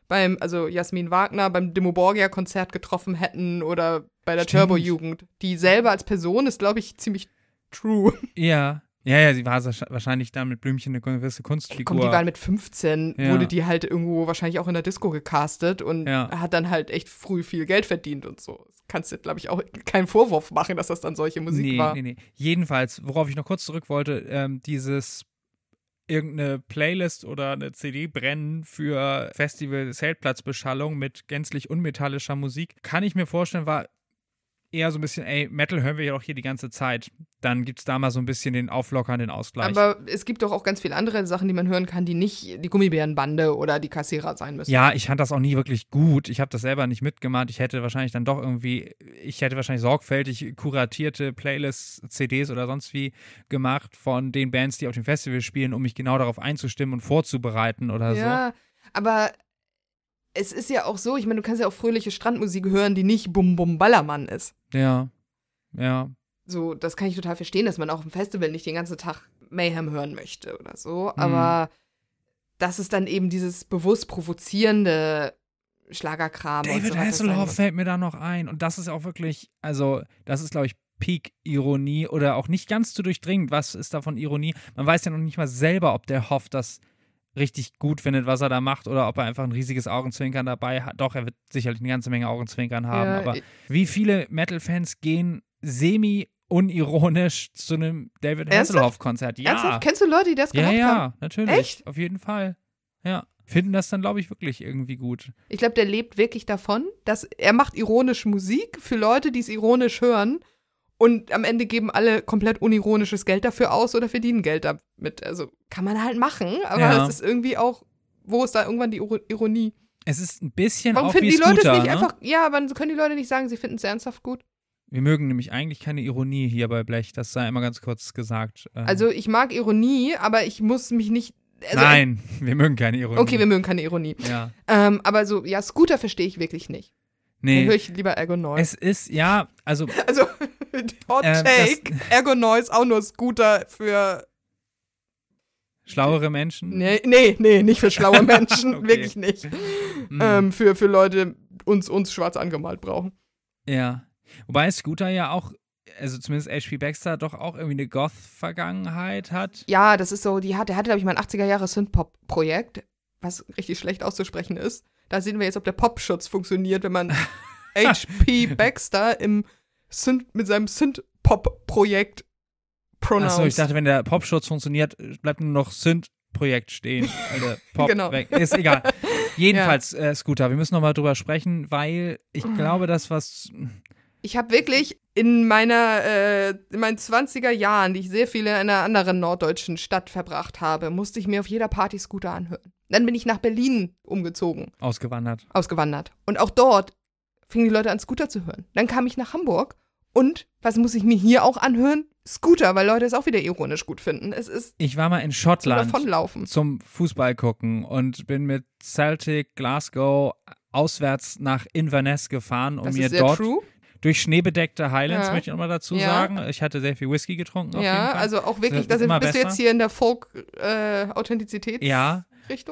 beim, also Jasmin Wagner beim Dimo Borgia-Konzert getroffen hätten oder bei der. Turbo-Jugend. Die selber als Person ist, glaube ich, ziemlich true. Ja. Ja, ja, sie war wahrscheinlich da mit Blümchen eine gewisse Kunstfigur. Kommt, die waren mit 15, Ja. wurde die halt irgendwo wahrscheinlich auch in der Disco gecastet und Ja. hat dann halt echt früh viel Geld verdient und so. Kannst du, glaube ich, auch *laughs* keinen Vorwurf machen, dass das dann solche Musik nee, war. Nee, nee. Jedenfalls, worauf ich noch kurz zurück wollte, ähm, dieses irgendeine Playlist oder eine CD brennen für Festival-Zeltplatzbeschallung mit gänzlich unmetallischer Musik, kann ich mir vorstellen, war eher so ein bisschen, ey, Metal hören wir ja doch hier die ganze Zeit. Dann gibt es da mal so ein bisschen den auflockernden Ausgleich. Aber es gibt doch auch ganz viele andere Sachen, die man hören kann, die nicht die Gummibärenbande oder die Kassierer sein müssen. ja, ich fand das auch nie wirklich gut. Ich habe das selber nicht mitgemacht. Ich hätte wahrscheinlich dann doch irgendwie, ich hätte wahrscheinlich sorgfältig kuratierte Playlists, CDs oder sonst wie gemacht von den Bands, die auf dem Festival spielen, um mich genau darauf einzustimmen und vorzubereiten oder so. Ja, aber es ist ja auch so, ich meine, du kannst ja auch fröhliche Strandmusik hören, die nicht Bum Bum Ballermann ist. Ja. Ja. So, das kann ich total verstehen, dass man auch im Festival nicht den ganzen Tag Mayhem hören möchte oder so. Mhm. Aber das ist dann eben dieses bewusst provozierende Schlagerkram. David so, Hasselhoff fällt mir da noch ein. Und das ist auch wirklich, also, das ist, glaube ich, Peak-Ironie oder auch nicht ganz zu durchdringend. Was ist davon Ironie? Man weiß ja noch nicht mal selber, ob der Hoff das richtig gut findet, was er da macht, oder ob er einfach ein riesiges Augenzwinkern dabei hat. Doch, er wird sicherlich eine ganze Menge Augenzwinkern haben. Ja, aber ich- wie viele Metal-Fans gehen semi-unironisch zu einem David? Hasselhoff-Konzert? Ja. Ernsthaft? Kennst du Leute, die das ja, gemacht ja, haben? natürlich. Echt? Auf jeden Fall. Ja. Finden das dann, glaube ich, wirklich irgendwie gut. Ich glaube, der lebt wirklich davon, dass er macht ironisch Musik für Leute, die es ironisch hören. Und am Ende geben alle komplett unironisches Geld dafür aus oder verdienen Geld damit. Also kann man halt machen, aber Ja. es ist irgendwie auch, wo ist da irgendwann die Iro- Ironie? Es ist ein bisschen Warum auch finden wie die Leute Scooter, es nicht ne? einfach, ja, aber dann können die Leute nicht sagen, sie finden es ernsthaft gut? Wir mögen nämlich eigentlich keine Ironie hier bei Blech, das sei immer ganz kurz gesagt. Ähm, Also ich mag Ironie, aber ich muss mich nicht. Also, Nein, *laughs* wir mögen keine Ironie. Okay, wir mögen keine Ironie. Ja. Ähm, aber so, ja, Scooter verstehe ich wirklich nicht. Dann höre Nee. ich lieber Ergo Noise. Es ist, ja, also, *laughs* Also, *laughs* Hot Ähm, Take, Ergo Noise auch nur Scooter für schlauere Menschen. Nee, nee, nee, nicht für schlaue *laughs* Menschen, Okay. wirklich nicht. Mm, Ähm, für, für Leute, uns, uns schwarz angemalt brauchen. Ja. Wobei Scooter ja auch, also zumindest HP Baxter, doch auch irgendwie eine Goth-Vergangenheit hat. Ja, das ist so, die hat, der hatte, glaube ich, mal ein 80er-Jahre-Synth-Pop-Projekt, was richtig schlecht auszusprechen ist. Da sehen wir jetzt, ob der Popschutz funktioniert, wenn man *laughs* HP Baxter im Synth, mit seinem Synth-Pop-Projekt pronounced. Achso, ich dachte, wenn der Popschutz funktioniert, bleibt nur noch Synth-Projekt stehen. Alter, *laughs* Pop Genau. weg. Ist egal. *laughs* Jedenfalls, äh, Scooter, wir müssen nochmal drüber sprechen, weil ich glaube, das, was. Ich habe wirklich in meiner, äh, in meinen 20er Jahren, die ich sehr viele in einer anderen norddeutschen Stadt verbracht habe, musste ich mir auf jeder Party Scooter anhören. Dann bin ich nach Berlin umgezogen, Ausgewandert. ausgewandert. Und auch dort fingen die Leute an, Scooter zu hören. Dann kam ich nach Hamburg und was muss ich mir hier auch anhören? Scooter, weil Leute es auch wieder ironisch gut finden. Es ist Ich war mal in zum Schottland Davonlaufen. zum Fußball gucken und bin mit Celtic Glasgow auswärts nach Inverness gefahren, um Das mir dort true. durch schneebedeckte Highlands, Ja. möchte ich nochmal dazu Ja. sagen. Ich hatte sehr viel Whisky getrunken Ja, also auch wirklich, Das da wird sind, immer bist du besser. jetzt hier in der Folk-Authentizitätsrichtung. Ja.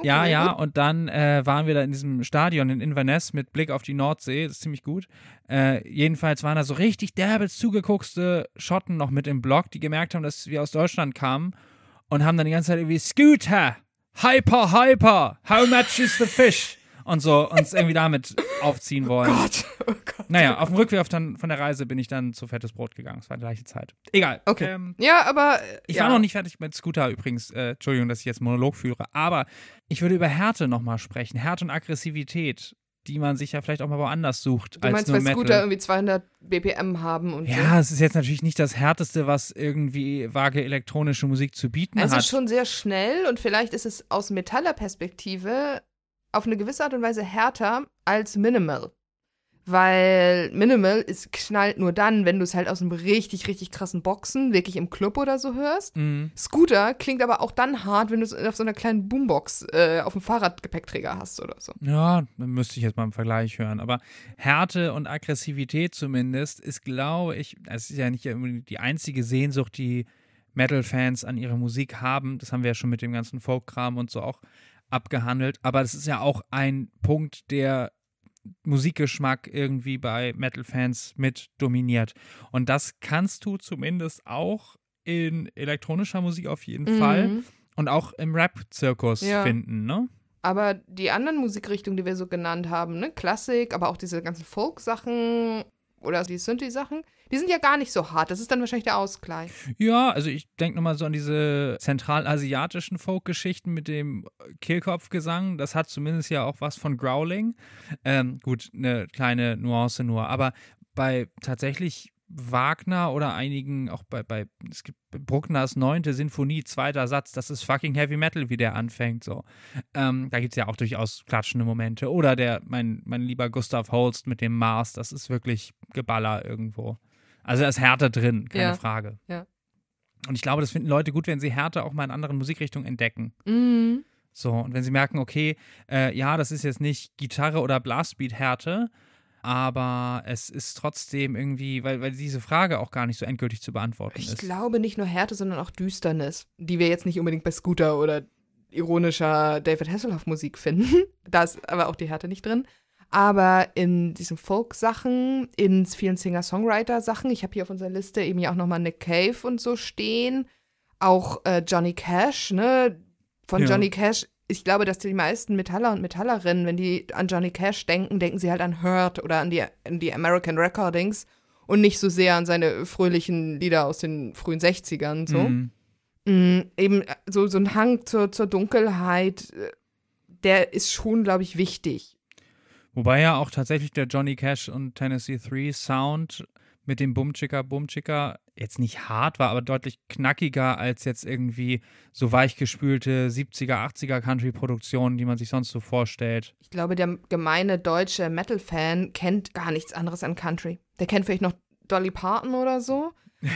Ja, Sehr ja, gut. und dann äh, waren wir da in diesem Stadion in Inverness mit Blick auf die Nordsee, das ist ziemlich gut. Äh, jedenfalls waren da so richtig derbe zugeguckste Schotten noch mit im Block, die gemerkt haben, dass wir aus Deutschland kamen und haben dann die ganze Zeit irgendwie Scooter, Hyper, Hyper, how much is the fish? Und so uns irgendwie damit aufziehen wollen. Gott, oh Gott. Naja, auf dem Rückweg auf dann, von der Reise bin ich dann zu Fettes Brot gegangen. Es war die gleiche Zeit. Egal. Okay. Ähm, Ja, aber. äh, ich ja. war noch nicht fertig mit Scooter übrigens. Äh, Entschuldigung, dass ich jetzt Monolog führe. Aber ich würde über Härte nochmal sprechen. Härte und Aggressivität. die man sich ja vielleicht auch mal woanders sucht. Du als meinst, nur weil Metal. Scooter irgendwie 200 BPM haben und Ja, es ist jetzt natürlich nicht das Härteste, was irgendwie vage elektronische Musik zu bieten so. Es hat. ist schon sehr schnell und vielleicht ist es aus Metaller-Perspektive auf eine gewisse Art und Weise härter als Minimal. Weil Minimal ist knallt nur dann, wenn du es halt aus einem richtig, richtig krassen Boxen, wirklich im Club oder so hörst. Mhm. Scooter klingt aber auch dann hart, wenn du es auf so einer kleinen Boombox äh, auf dem Fahrradgepäckträger hast oder so. Ja, dann müsste ich jetzt mal im Vergleich hören. Aber Härte und Aggressivität zumindest ist, glaube ich, es ist ja nicht die einzige Sehnsucht, die Metal-Fans an ihre Musik haben. Das haben wir ja schon mit dem ganzen Folk-Kram und so auch abgehandelt. Aber das ist ja auch ein Punkt, der Musikgeschmack irgendwie bei Metal-Fans mit dominiert. Und das kannst du zumindest auch in elektronischer Musik auf jeden Fall Mhm. und auch im Rap-Zirkus Ja. finden, ne? Aber die anderen Musikrichtungen, die wir so genannt haben, ne, Klassik, aber auch diese ganzen Folk-Sachen oder die Synthi-Sachen, die sind ja gar nicht so hart. Das ist dann wahrscheinlich der Ausgleich. Ja, also ich denke nochmal so an diese zentralasiatischen Folk-Geschichten mit dem Kehlkopfgesang. Das hat zumindest ja auch was von Growling. Ähm, gut, eine kleine Nuance nur. Aber bei tatsächlich Wagner oder einigen, auch bei, bei es gibt Bruckners neunte Sinfonie, zweiter Satz, das ist fucking Heavy Metal, wie der anfängt. So. Ähm, da gibt es ja auch durchaus klatschende Momente. Oder der, mein, mein lieber Gustav Holst mit dem Mars, das ist wirklich Geballer irgendwo. Also da ist Härte drin, keine Ja. Frage. Ja. Und ich glaube, das finden Leute gut, wenn sie Härte auch mal in anderen Musikrichtungen entdecken. Mhm. So, und wenn sie merken, okay, äh, ja, das ist jetzt nicht Gitarre oder Blastbeat-Härte, aber es ist trotzdem irgendwie, weil, weil diese Frage auch gar nicht so endgültig zu beantworten Ich ist. glaube nicht nur Härte, sondern auch Düsternis, die wir jetzt nicht unbedingt bei Scooter oder ironischer David Hasselhoff Musik finden. *laughs* da ist aber auch die Härte nicht drin. Aber in diesen Folk-Sachen, in vielen Singer-Songwriter-Sachen, ich habe hier auf unserer Liste eben ja auch nochmal Nick Cave und so stehen. Auch äh, Johnny Cash, ne? Von Ja. Johnny Cash, ich glaube, dass die meisten Metaller und Metallerinnen, wenn die an Johnny Cash denken, denken sie halt an Hurt oder an die, an die American Recordings und nicht so sehr an seine fröhlichen Lieder aus den frühen 60ern. So. Mhm. Mm, eben äh, so, so ein Hang zur, zur Dunkelheit, äh, der ist schon, glaube ich, wichtig. Wobei ja auch tatsächlich der Johnny Cash und Tennessee 3 Sound mit dem Bumchicker Bumchicker jetzt nicht hart war, aber deutlich knackiger als jetzt irgendwie so weichgespülte 70er, 80er Country-Produktionen, die man sich sonst so vorstellt. Ich glaube, der gemeine deutsche Metal-Fan kennt gar nichts anderes an Country. Der kennt vielleicht noch Dolly Parton oder so. *laughs*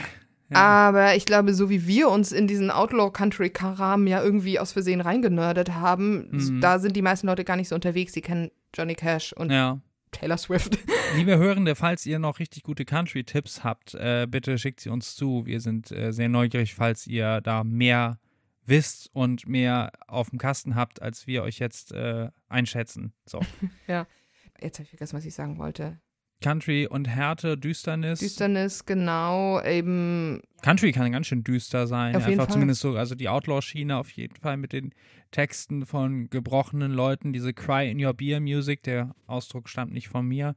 Aber ich glaube, so wie wir uns in diesen Outlaw-Country-Karam ja irgendwie aus Versehen reingenördet haben, Mhm. da sind die meisten Leute gar nicht so unterwegs. Die kennen Johnny Cash und Ja. Taylor Swift. *laughs* Liebe Hörende, falls ihr noch richtig gute Country-Tipps habt, äh, bitte schickt sie uns zu. Wir sind äh, sehr neugierig, falls ihr da mehr wisst und mehr auf dem Kasten habt, als wir euch jetzt äh, einschätzen. So. *laughs* Jetzt habe ich vergessen, was ich sagen wollte. Country und Härte, Düsternis. Düsternis, genau, eben Country kann ganz schön düster sein. Auf jeden Einfach Fall. zumindest so, also die Outlaw-Schiene auf jeden Fall mit den Texten von gebrochenen Leuten, diese Cry in Your Beer Music, der Ausdruck stammt nicht von mir,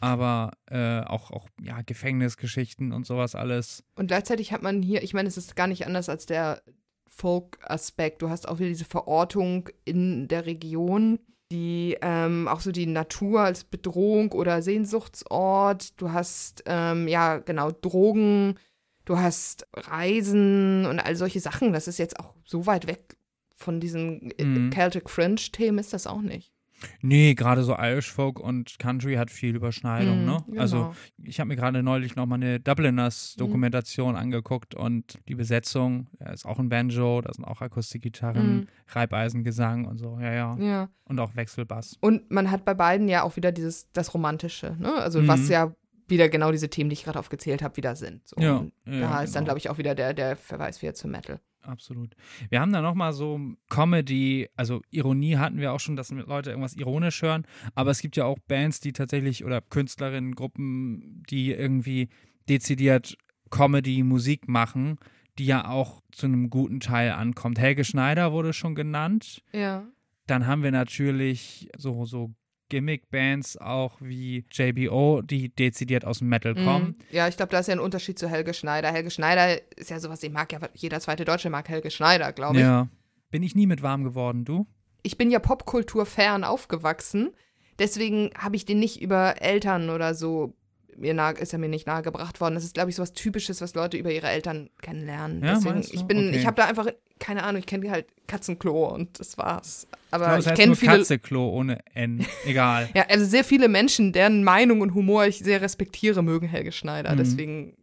aber äh, auch, auch ja, Gefängnisgeschichten und sowas alles. Und gleichzeitig hat man hier, ich meine, es ist gar nicht anders als der Folk-Aspekt. Du hast auch wieder diese Verortung in der Region, die ähm, auch so die Natur als Bedrohung oder Sehnsuchtsort. Du hast, ähm, ja, genau, Drogen, du hast Reisen und all solche Sachen. Das ist jetzt auch so weit weg von diesen äh, Mhm. Celtic Fringe-Themen ist das auch nicht. Nee, gerade so Irish Folk und Country hat viel Überschneidung, Mhm, ne? genau. Also ich habe mir gerade neulich nochmal eine Dubliners Dokumentation angeguckt und die Besetzung, ja, ist auch ein Banjo, da sind auch Akustikgitarren, Mhm. Reibeisengesang und so, ja, ja. Ja. Und auch Wechselbass. Und man hat bei beiden ja auch wieder dieses, das Romantische, ne? Also Mhm. was ja wieder genau diese Themen, die ich gerade aufgezählt habe, wieder sind. So. Ja, ja, da ist dann, genau. glaube ich, auch wieder der, der Verweis wieder zu Metal. Absolut. Wir haben da nochmal so Comedy, also Ironie hatten wir auch schon, dass Leute irgendwas ironisch hören, aber es gibt ja auch Bands, die tatsächlich oder Künstlerinnen, Gruppen, die irgendwie dezidiert Comedy-Musik machen, die ja auch zu einem guten Teil ankommt. Helge Schneider wurde schon genannt. Ja. Dann haben wir natürlich so, so Gimmick-Bands auch wie JBO, die dezidiert aus dem Metal kommen. Mhm. Ja, ich glaube, da ist ja ein Unterschied zu Helge Schneider. Helge Schneider ist ja sowas, den mag ja jeder zweite Deutsche mag Helge Schneider, glaube ich. Ja. Bin ich nie mit warm geworden, du? Ich bin ja Popkultur fern aufgewachsen. deswegen habe ich den nicht über Eltern oder so mir nah, ist er mir nicht nahegebracht worden. Das ist, glaube ich, so was Typisches, was Leute über ihre Eltern kennenlernen. Ja, Deswegen, ich bin, Okay. ich habe da einfach, keine Ahnung, ich kenne halt Katzenklo und das war's. Aber das ich heißt kenne nur viele. Katzeklo ohne N. Egal. *laughs* Ja, also sehr viele Menschen, deren Meinung und Humor ich sehr respektiere, mögen Helge Schneider. Mhm. Deswegen,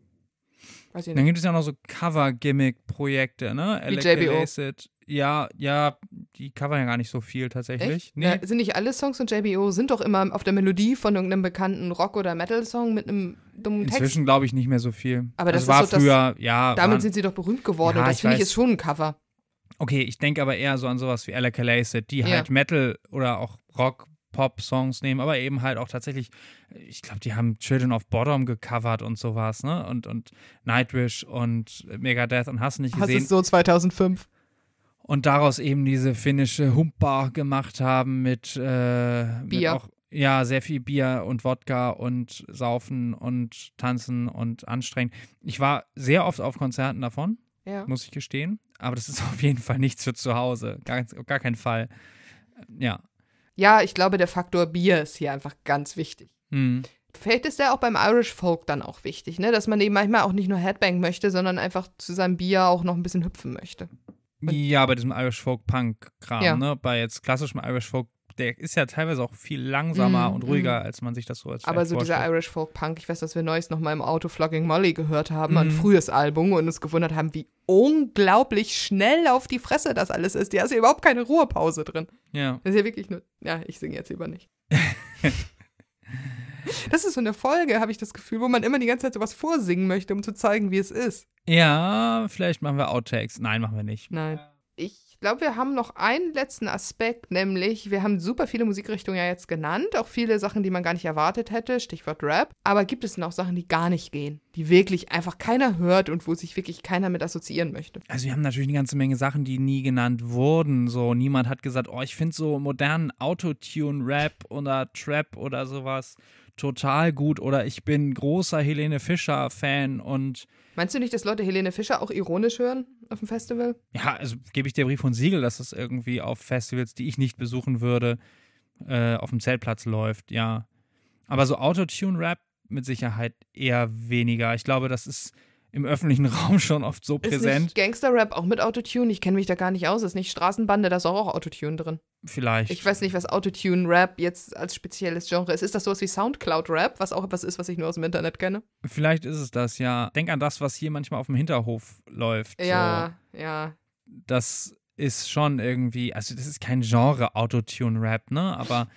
weiß ich Dann gibt es ja noch so Cover-Gimmick-Projekte, ne? Wie JBO. Acid. Ja, ja, die covern ja gar nicht so viel tatsächlich. Echt? Nee. Ja, sind nicht alle Songs von JBO, sind doch immer auf der Melodie von irgendeinem bekannten Rock- oder Metal-Song mit einem dummen Text. Inzwischen glaube ich nicht mehr so viel. Aber das das war ist so früher, ja. Damit waren, sind sie doch berühmt geworden Ja, und das finde ich ist schon ein Cover. okay, ich denke aber eher so an sowas wie Alec Acid, die Ja. halt Metal oder auch Rock, Pop-Songs nehmen, aber eben halt auch tatsächlich, ich glaube, die haben Children of Bottom gecovert und sowas, ne? Und, und Nightwish und Megadeth und hast nicht Hast gesehen. es so 2005. und daraus eben diese finnische Humpa gemacht haben mit, äh, mit Bier. auch ja sehr viel Bier und Wodka und Saufen und Tanzen und anstrengend. Ich war sehr oft auf Konzerten davon, Ja. muss ich gestehen, aber das ist *laughs* auf jeden Fall nichts für zu Hause, gar, auf gar keinen Fall. Ja. Ja, ich glaube, der Faktor Bier ist hier einfach ganz wichtig. Hm. Vielleicht ist der auch beim Irish Folk dann auch wichtig, ne? Dass man eben manchmal auch nicht nur Headbang möchte, sondern einfach zu seinem Bier auch noch ein bisschen hüpfen möchte. Ja, bei diesem Irish Folk Punk Kram, Ja. ne? Bei jetzt klassischem Irish Folk, der ist ja teilweise auch viel langsamer Mm, und ruhiger, mm. als man sich das so als Aber so dieser vorstellt. Irish Folk Punk, ich weiß, dass wir neues noch mal im Auto Flogging Molly gehört haben, ein Mhm. frühes Album und uns gewundert haben, wie unglaublich schnell auf die Fresse das alles ist. Da ist ja überhaupt keine Ruhepause drin. Ja. Das ist ja wirklich nur. Ja, ich singe jetzt lieber nicht. *laughs* das ist so eine Folge, habe ich das Gefühl, wo man immer die ganze Zeit sowas vorsingen möchte, um zu zeigen, wie es ist. Ja, vielleicht machen wir Outtakes. Nein, machen wir nicht. Nein. Ich glaube, wir haben noch einen letzten Aspekt, nämlich wir haben super viele Musikrichtungen ja jetzt genannt, auch viele Sachen, die man gar nicht erwartet hätte, Stichwort Rap. Aber gibt es noch Sachen, die gar nicht gehen, die wirklich einfach keiner hört und wo sich wirklich keiner mit assoziieren möchte? Also wir haben natürlich eine ganze Menge Sachen, die nie genannt wurden. So, niemand hat gesagt, oh, ich finde so modernen Autotune-Rap oder Trap oder sowas total gut. Oder ich bin großer Helene Fischer-Fan und Meinst du nicht, dass Leute Helene Fischer auch ironisch hören auf dem Festival? ja, also gebe ich dir Brief und Siegel, dass das irgendwie auf Festivals, die ich nicht besuchen würde, äh, auf dem Zeltplatz läuft, ja. Aber so Autotune-Rap mit Sicherheit eher weniger. Ich glaube, das ist im öffentlichen Raum schon oft so Ist präsent. nicht Gangster-Rap auch mit Autotune? Ich kenne mich da gar nicht aus. Ist nicht Straßenbande, da ist auch, auch Autotune drin. Vielleicht. Ich weiß nicht, was Autotune-Rap jetzt als spezielles Genre ist. Ist das sowas wie Soundcloud-Rap, was auch etwas ist, was ich nur aus dem Internet kenne? Vielleicht ist es das, ja. Denk an das, was hier manchmal auf dem Hinterhof läuft. Ja, ja. So. Das ist schon irgendwie, also das ist kein Genre Autotune-Rap, ne? Aber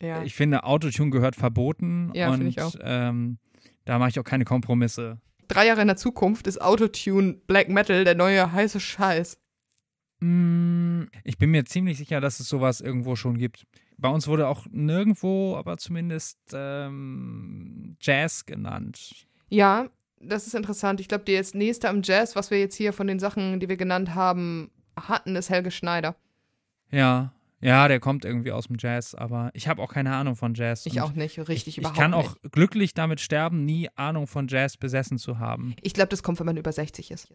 Ja. ich finde, Autotune gehört verboten Ja, und ich auch. Ähm, da mache ich auch keine Kompromisse. Drei Jahre in der Zukunft ist Autotune Black Metal der neue heiße Scheiß. Mm, Ich bin mir ziemlich sicher, dass es sowas irgendwo schon gibt. Bei uns wurde auch nirgendwo, aber zumindest ähm, Jazz genannt. Ja, das ist interessant. Ich glaube, das nächste am Jazz, was wir jetzt hier von den Sachen, die wir genannt haben, hatten, ist Helge Schneider. Ja, ja, der kommt irgendwie aus dem Jazz, aber ich habe auch keine Ahnung von Jazz. Ich auch nicht, richtig ich, überhaupt Ich kann nicht. auch glücklich damit sterben, nie Ahnung von Jazz besessen zu haben. Ich glaube, das kommt, wenn man über 60 ist.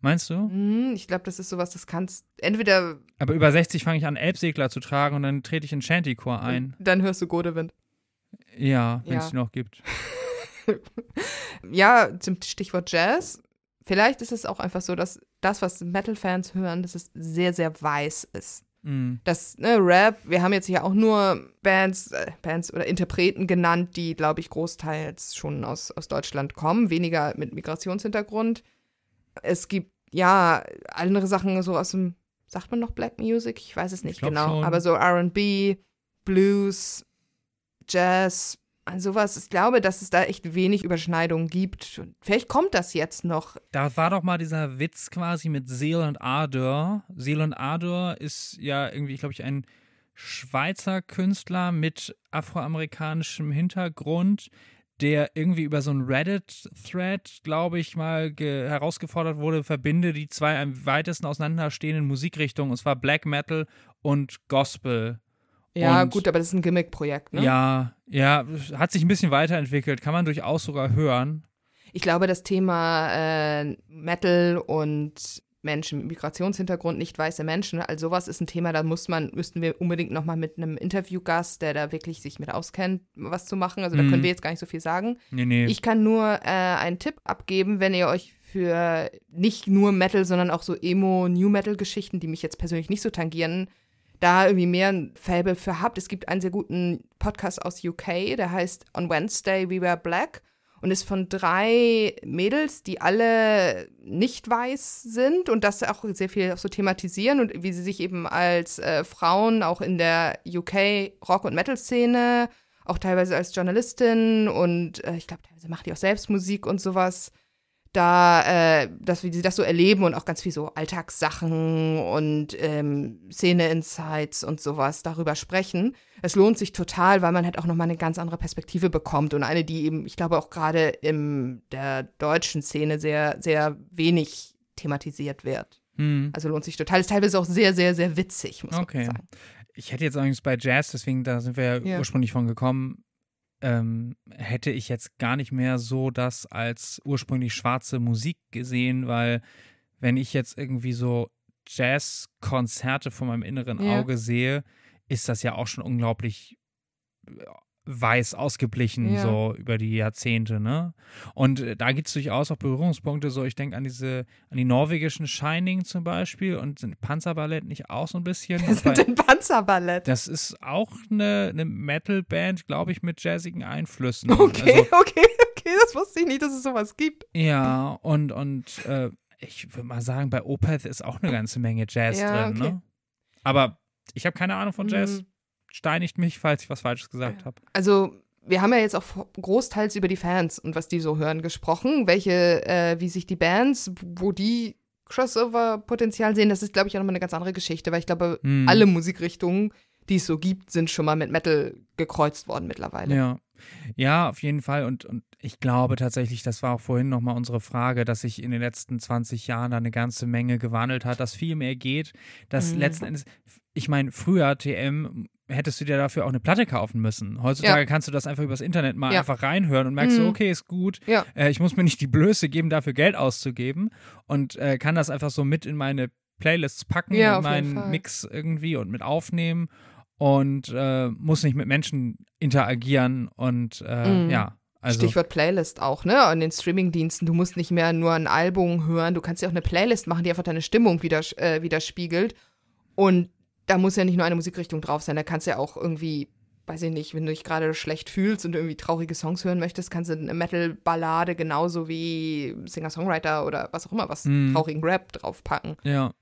Meinst du? Hm, ich glaube, das ist sowas, das kannst entweder Aber über 60 fange ich an, Elbsegler zu tragen und dann trete ich in Shantycore ein. dann hörst du Godewind. Ja, wenn es Ja. die noch gibt. *laughs* Ja, zum Stichwort Jazz. Vielleicht ist es auch einfach so, dass das, was Metal-Fans hören, dass es sehr, sehr weiß ist. Mm. Das, ne, Rap, wir haben jetzt hier auch nur Bands, äh, Bands oder Interpreten genannt, die, glaube ich, großteils schon aus, aus Deutschland kommen, weniger mit Migrationshintergrund. Es gibt, ja, andere Sachen so aus dem, sagt man noch Black Music? Ich weiß es nicht genau. schon. Aber so RB, Blues, Jazz, sowas. Ich glaube, dass es da echt wenig Überschneidungen gibt. Vielleicht kommt das jetzt noch. Da war doch mal dieser Witz quasi mit Seel und Ardor. Seel und Ardor ist ja irgendwie, glaube ich, ein Schweizer Künstler mit afroamerikanischem Hintergrund, der irgendwie über so einen Reddit-Thread, glaube ich, mal ge- herausgefordert wurde, verbinde die zwei am weitesten auseinanderstehenden Musikrichtungen, und zwar Black Metal und Gospel. Ja, Und- gut, aber das ist ein Gimmick-Projekt, ne? Ja, ja, hat sich ein bisschen weiterentwickelt, kann man durchaus sogar hören. Ich glaube, das Thema äh, Metal und Menschen mit Migrationshintergrund, nicht weiße Menschen. Also sowas ist ein Thema, da muss man, müssten wir unbedingt nochmal mit einem Interviewgast, der da wirklich sich mit auskennt, was zu machen. Also da Mhm. können wir jetzt gar nicht so viel sagen. Nee, nee. Ich kann nur äh, einen Tipp abgeben, wenn ihr euch für nicht nur Metal, sondern auch so Emo-New-Metal-Geschichten, die mich jetzt persönlich nicht so tangieren, da irgendwie mehr ein Fable für habt. Es gibt einen sehr guten Podcast aus UK, der heißt On Wednesday We Were Black und ist von drei Mädels, die alle nicht weiß sind und das auch sehr viel so thematisieren und wie sie sich eben als äh, Frauen auch in der UK Rock- und Metal-Szene, auch teilweise als Journalistin und äh, ich glaube, teilweise macht die auch selbst Musik und sowas da, äh, dass sie das so erleben und auch ganz viel so Alltagssachen und ähm, Szene-Insights und sowas darüber sprechen. Es lohnt sich total, weil man halt auch nochmal eine ganz andere Perspektive bekommt und eine, die eben, ich glaube, auch gerade in der deutschen Szene sehr, sehr wenig thematisiert wird. Hm. Also lohnt sich total. Ist teilweise auch sehr, sehr, sehr witzig, muss Okay. man sagen. Ich hätte jetzt eigentlich bei Jazz, deswegen da sind wir ja, Ja. ursprünglich von gekommen, ähm, hätte ich jetzt gar nicht mehr so das als ursprünglich schwarze Musik gesehen, weil wenn ich jetzt irgendwie so Jazzkonzerte vor meinem inneren Ja. Auge sehe, ist das ja auch schon unglaublich äh, weiß ausgeblichen, Ja. so über die Jahrzehnte, ne? Und äh, da gibt es durchaus auch Berührungspunkte, so ich denke an diese, an die norwegischen Shining zum Beispiel und sind Panzerballett nicht auch so ein bisschen. *laughs* Bei- sind im Panzerballett. das ist auch eine, eine Metal-Band, glaube ich, mit jazzigen Einflüssen. *laughs* Okay, Also, okay, okay, das wusste ich nicht, dass es sowas gibt. ja, und, und äh, ich würde mal sagen, bei Opeth ist auch eine ganze Menge Jazz Ja, drin, okay. ne? Aber ich habe keine Ahnung von Jazz. Mhm. Steinigt mich, falls ich was Falsches gesagt habe. Also, wir haben ja jetzt auch großteils über die Fans und was die so hören gesprochen, welche, äh, wie sich die Bands, wo die Crossover-Potenzial sehen, das ist, glaube ich, auch nochmal eine ganz andere Geschichte, weil ich glaube, Hm. alle Musikrichtungen, die es so gibt, sind schon mal mit Metal gekreuzt worden mittlerweile. Ja. Ja, auf jeden Fall. Und, und ich glaube tatsächlich, das war auch vorhin nochmal unsere Frage, dass sich in den letzten 20 Jahren da eine ganze Menge gewandelt hat, dass viel mehr geht, dass Mhm. letzten Endes, ich meine, früher TM hättest du dir dafür auch eine Platte kaufen müssen. Heutzutage Ja. kannst du das einfach übers Internet mal Ja. einfach reinhören und merkst Mhm. so, okay, ist gut. Ja. Äh, ich muss mir nicht die Blöße geben, dafür Geld auszugeben und äh, kann das einfach so mit in meine Playlists packen, in meinen. Mix irgendwie und mit aufnehmen und äh, muss nicht mit Menschen interagieren und äh, Mhm. ja. Also, Stichwort Playlist auch, ne? An den Streamingdiensten. Du musst nicht mehr nur ein Album hören, du kannst ja auch eine Playlist machen, die einfach deine Stimmung widers äh, widerspiegelt. Und da muss ja nicht nur eine Musikrichtung drauf sein, da kannst du ja auch irgendwie, weiß ich nicht, wenn du dich gerade schlecht fühlst und irgendwie traurige Songs hören möchtest, kannst du eine Metal-Ballade genauso wie Singer-Songwriter oder was auch immer, was Mhm. traurigen Rap draufpacken. ja,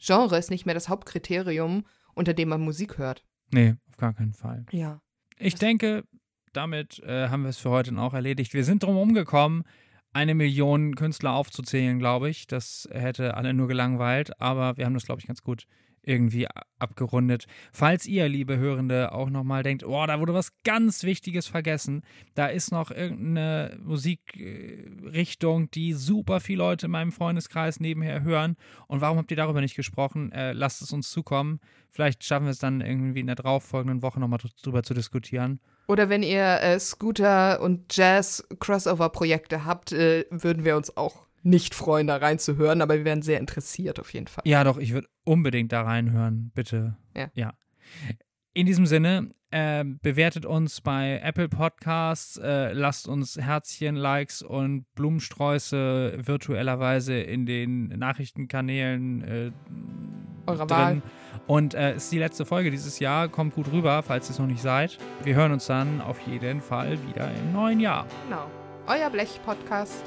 Genre ist nicht mehr das Hauptkriterium, unter dem man Musik hört. Nee, auf gar keinen Fall. Ja. Ich denke, damit äh, haben wir es für heute dann auch erledigt. Wir sind drum rumgekommen, eine Million Künstler aufzuzählen, glaube ich. Das hätte alle nur gelangweilt, aber wir haben das, glaube ich, ganz gut irgendwie abgerundet. Falls ihr, liebe Hörende, auch nochmal denkt, oh, da wurde was ganz Wichtiges vergessen, da ist noch irgendeine Musikrichtung, die super viele Leute in meinem Freundeskreis nebenher hören und warum habt ihr darüber nicht gesprochen? Äh, lasst es uns zukommen. Vielleicht schaffen wir es dann irgendwie in der darauffolgenden Woche nochmal drüber zu diskutieren. Oder wenn ihr äh, Scooter- und Jazz-Crossover-Projekte habt, äh, würden wir uns auch nicht freuen, da reinzuhören, aber wir wären sehr interessiert auf jeden Fall. Ja, doch, ich würde unbedingt da reinhören, bitte. Ja. In diesem Sinne, äh, bewertet uns bei Apple Podcasts, äh, lasst uns Herzchen, Likes und Blumensträuße virtuellerweise in den Nachrichtenkanälen äh, Eurer drin. Wahl. Und äh, ist die letzte Folge dieses Jahr. Kommt gut rüber, falls ihr es noch nicht seid. Wir hören uns dann auf jeden Fall wieder im neuen Jahr. Genau. Euer Blech-Podcast.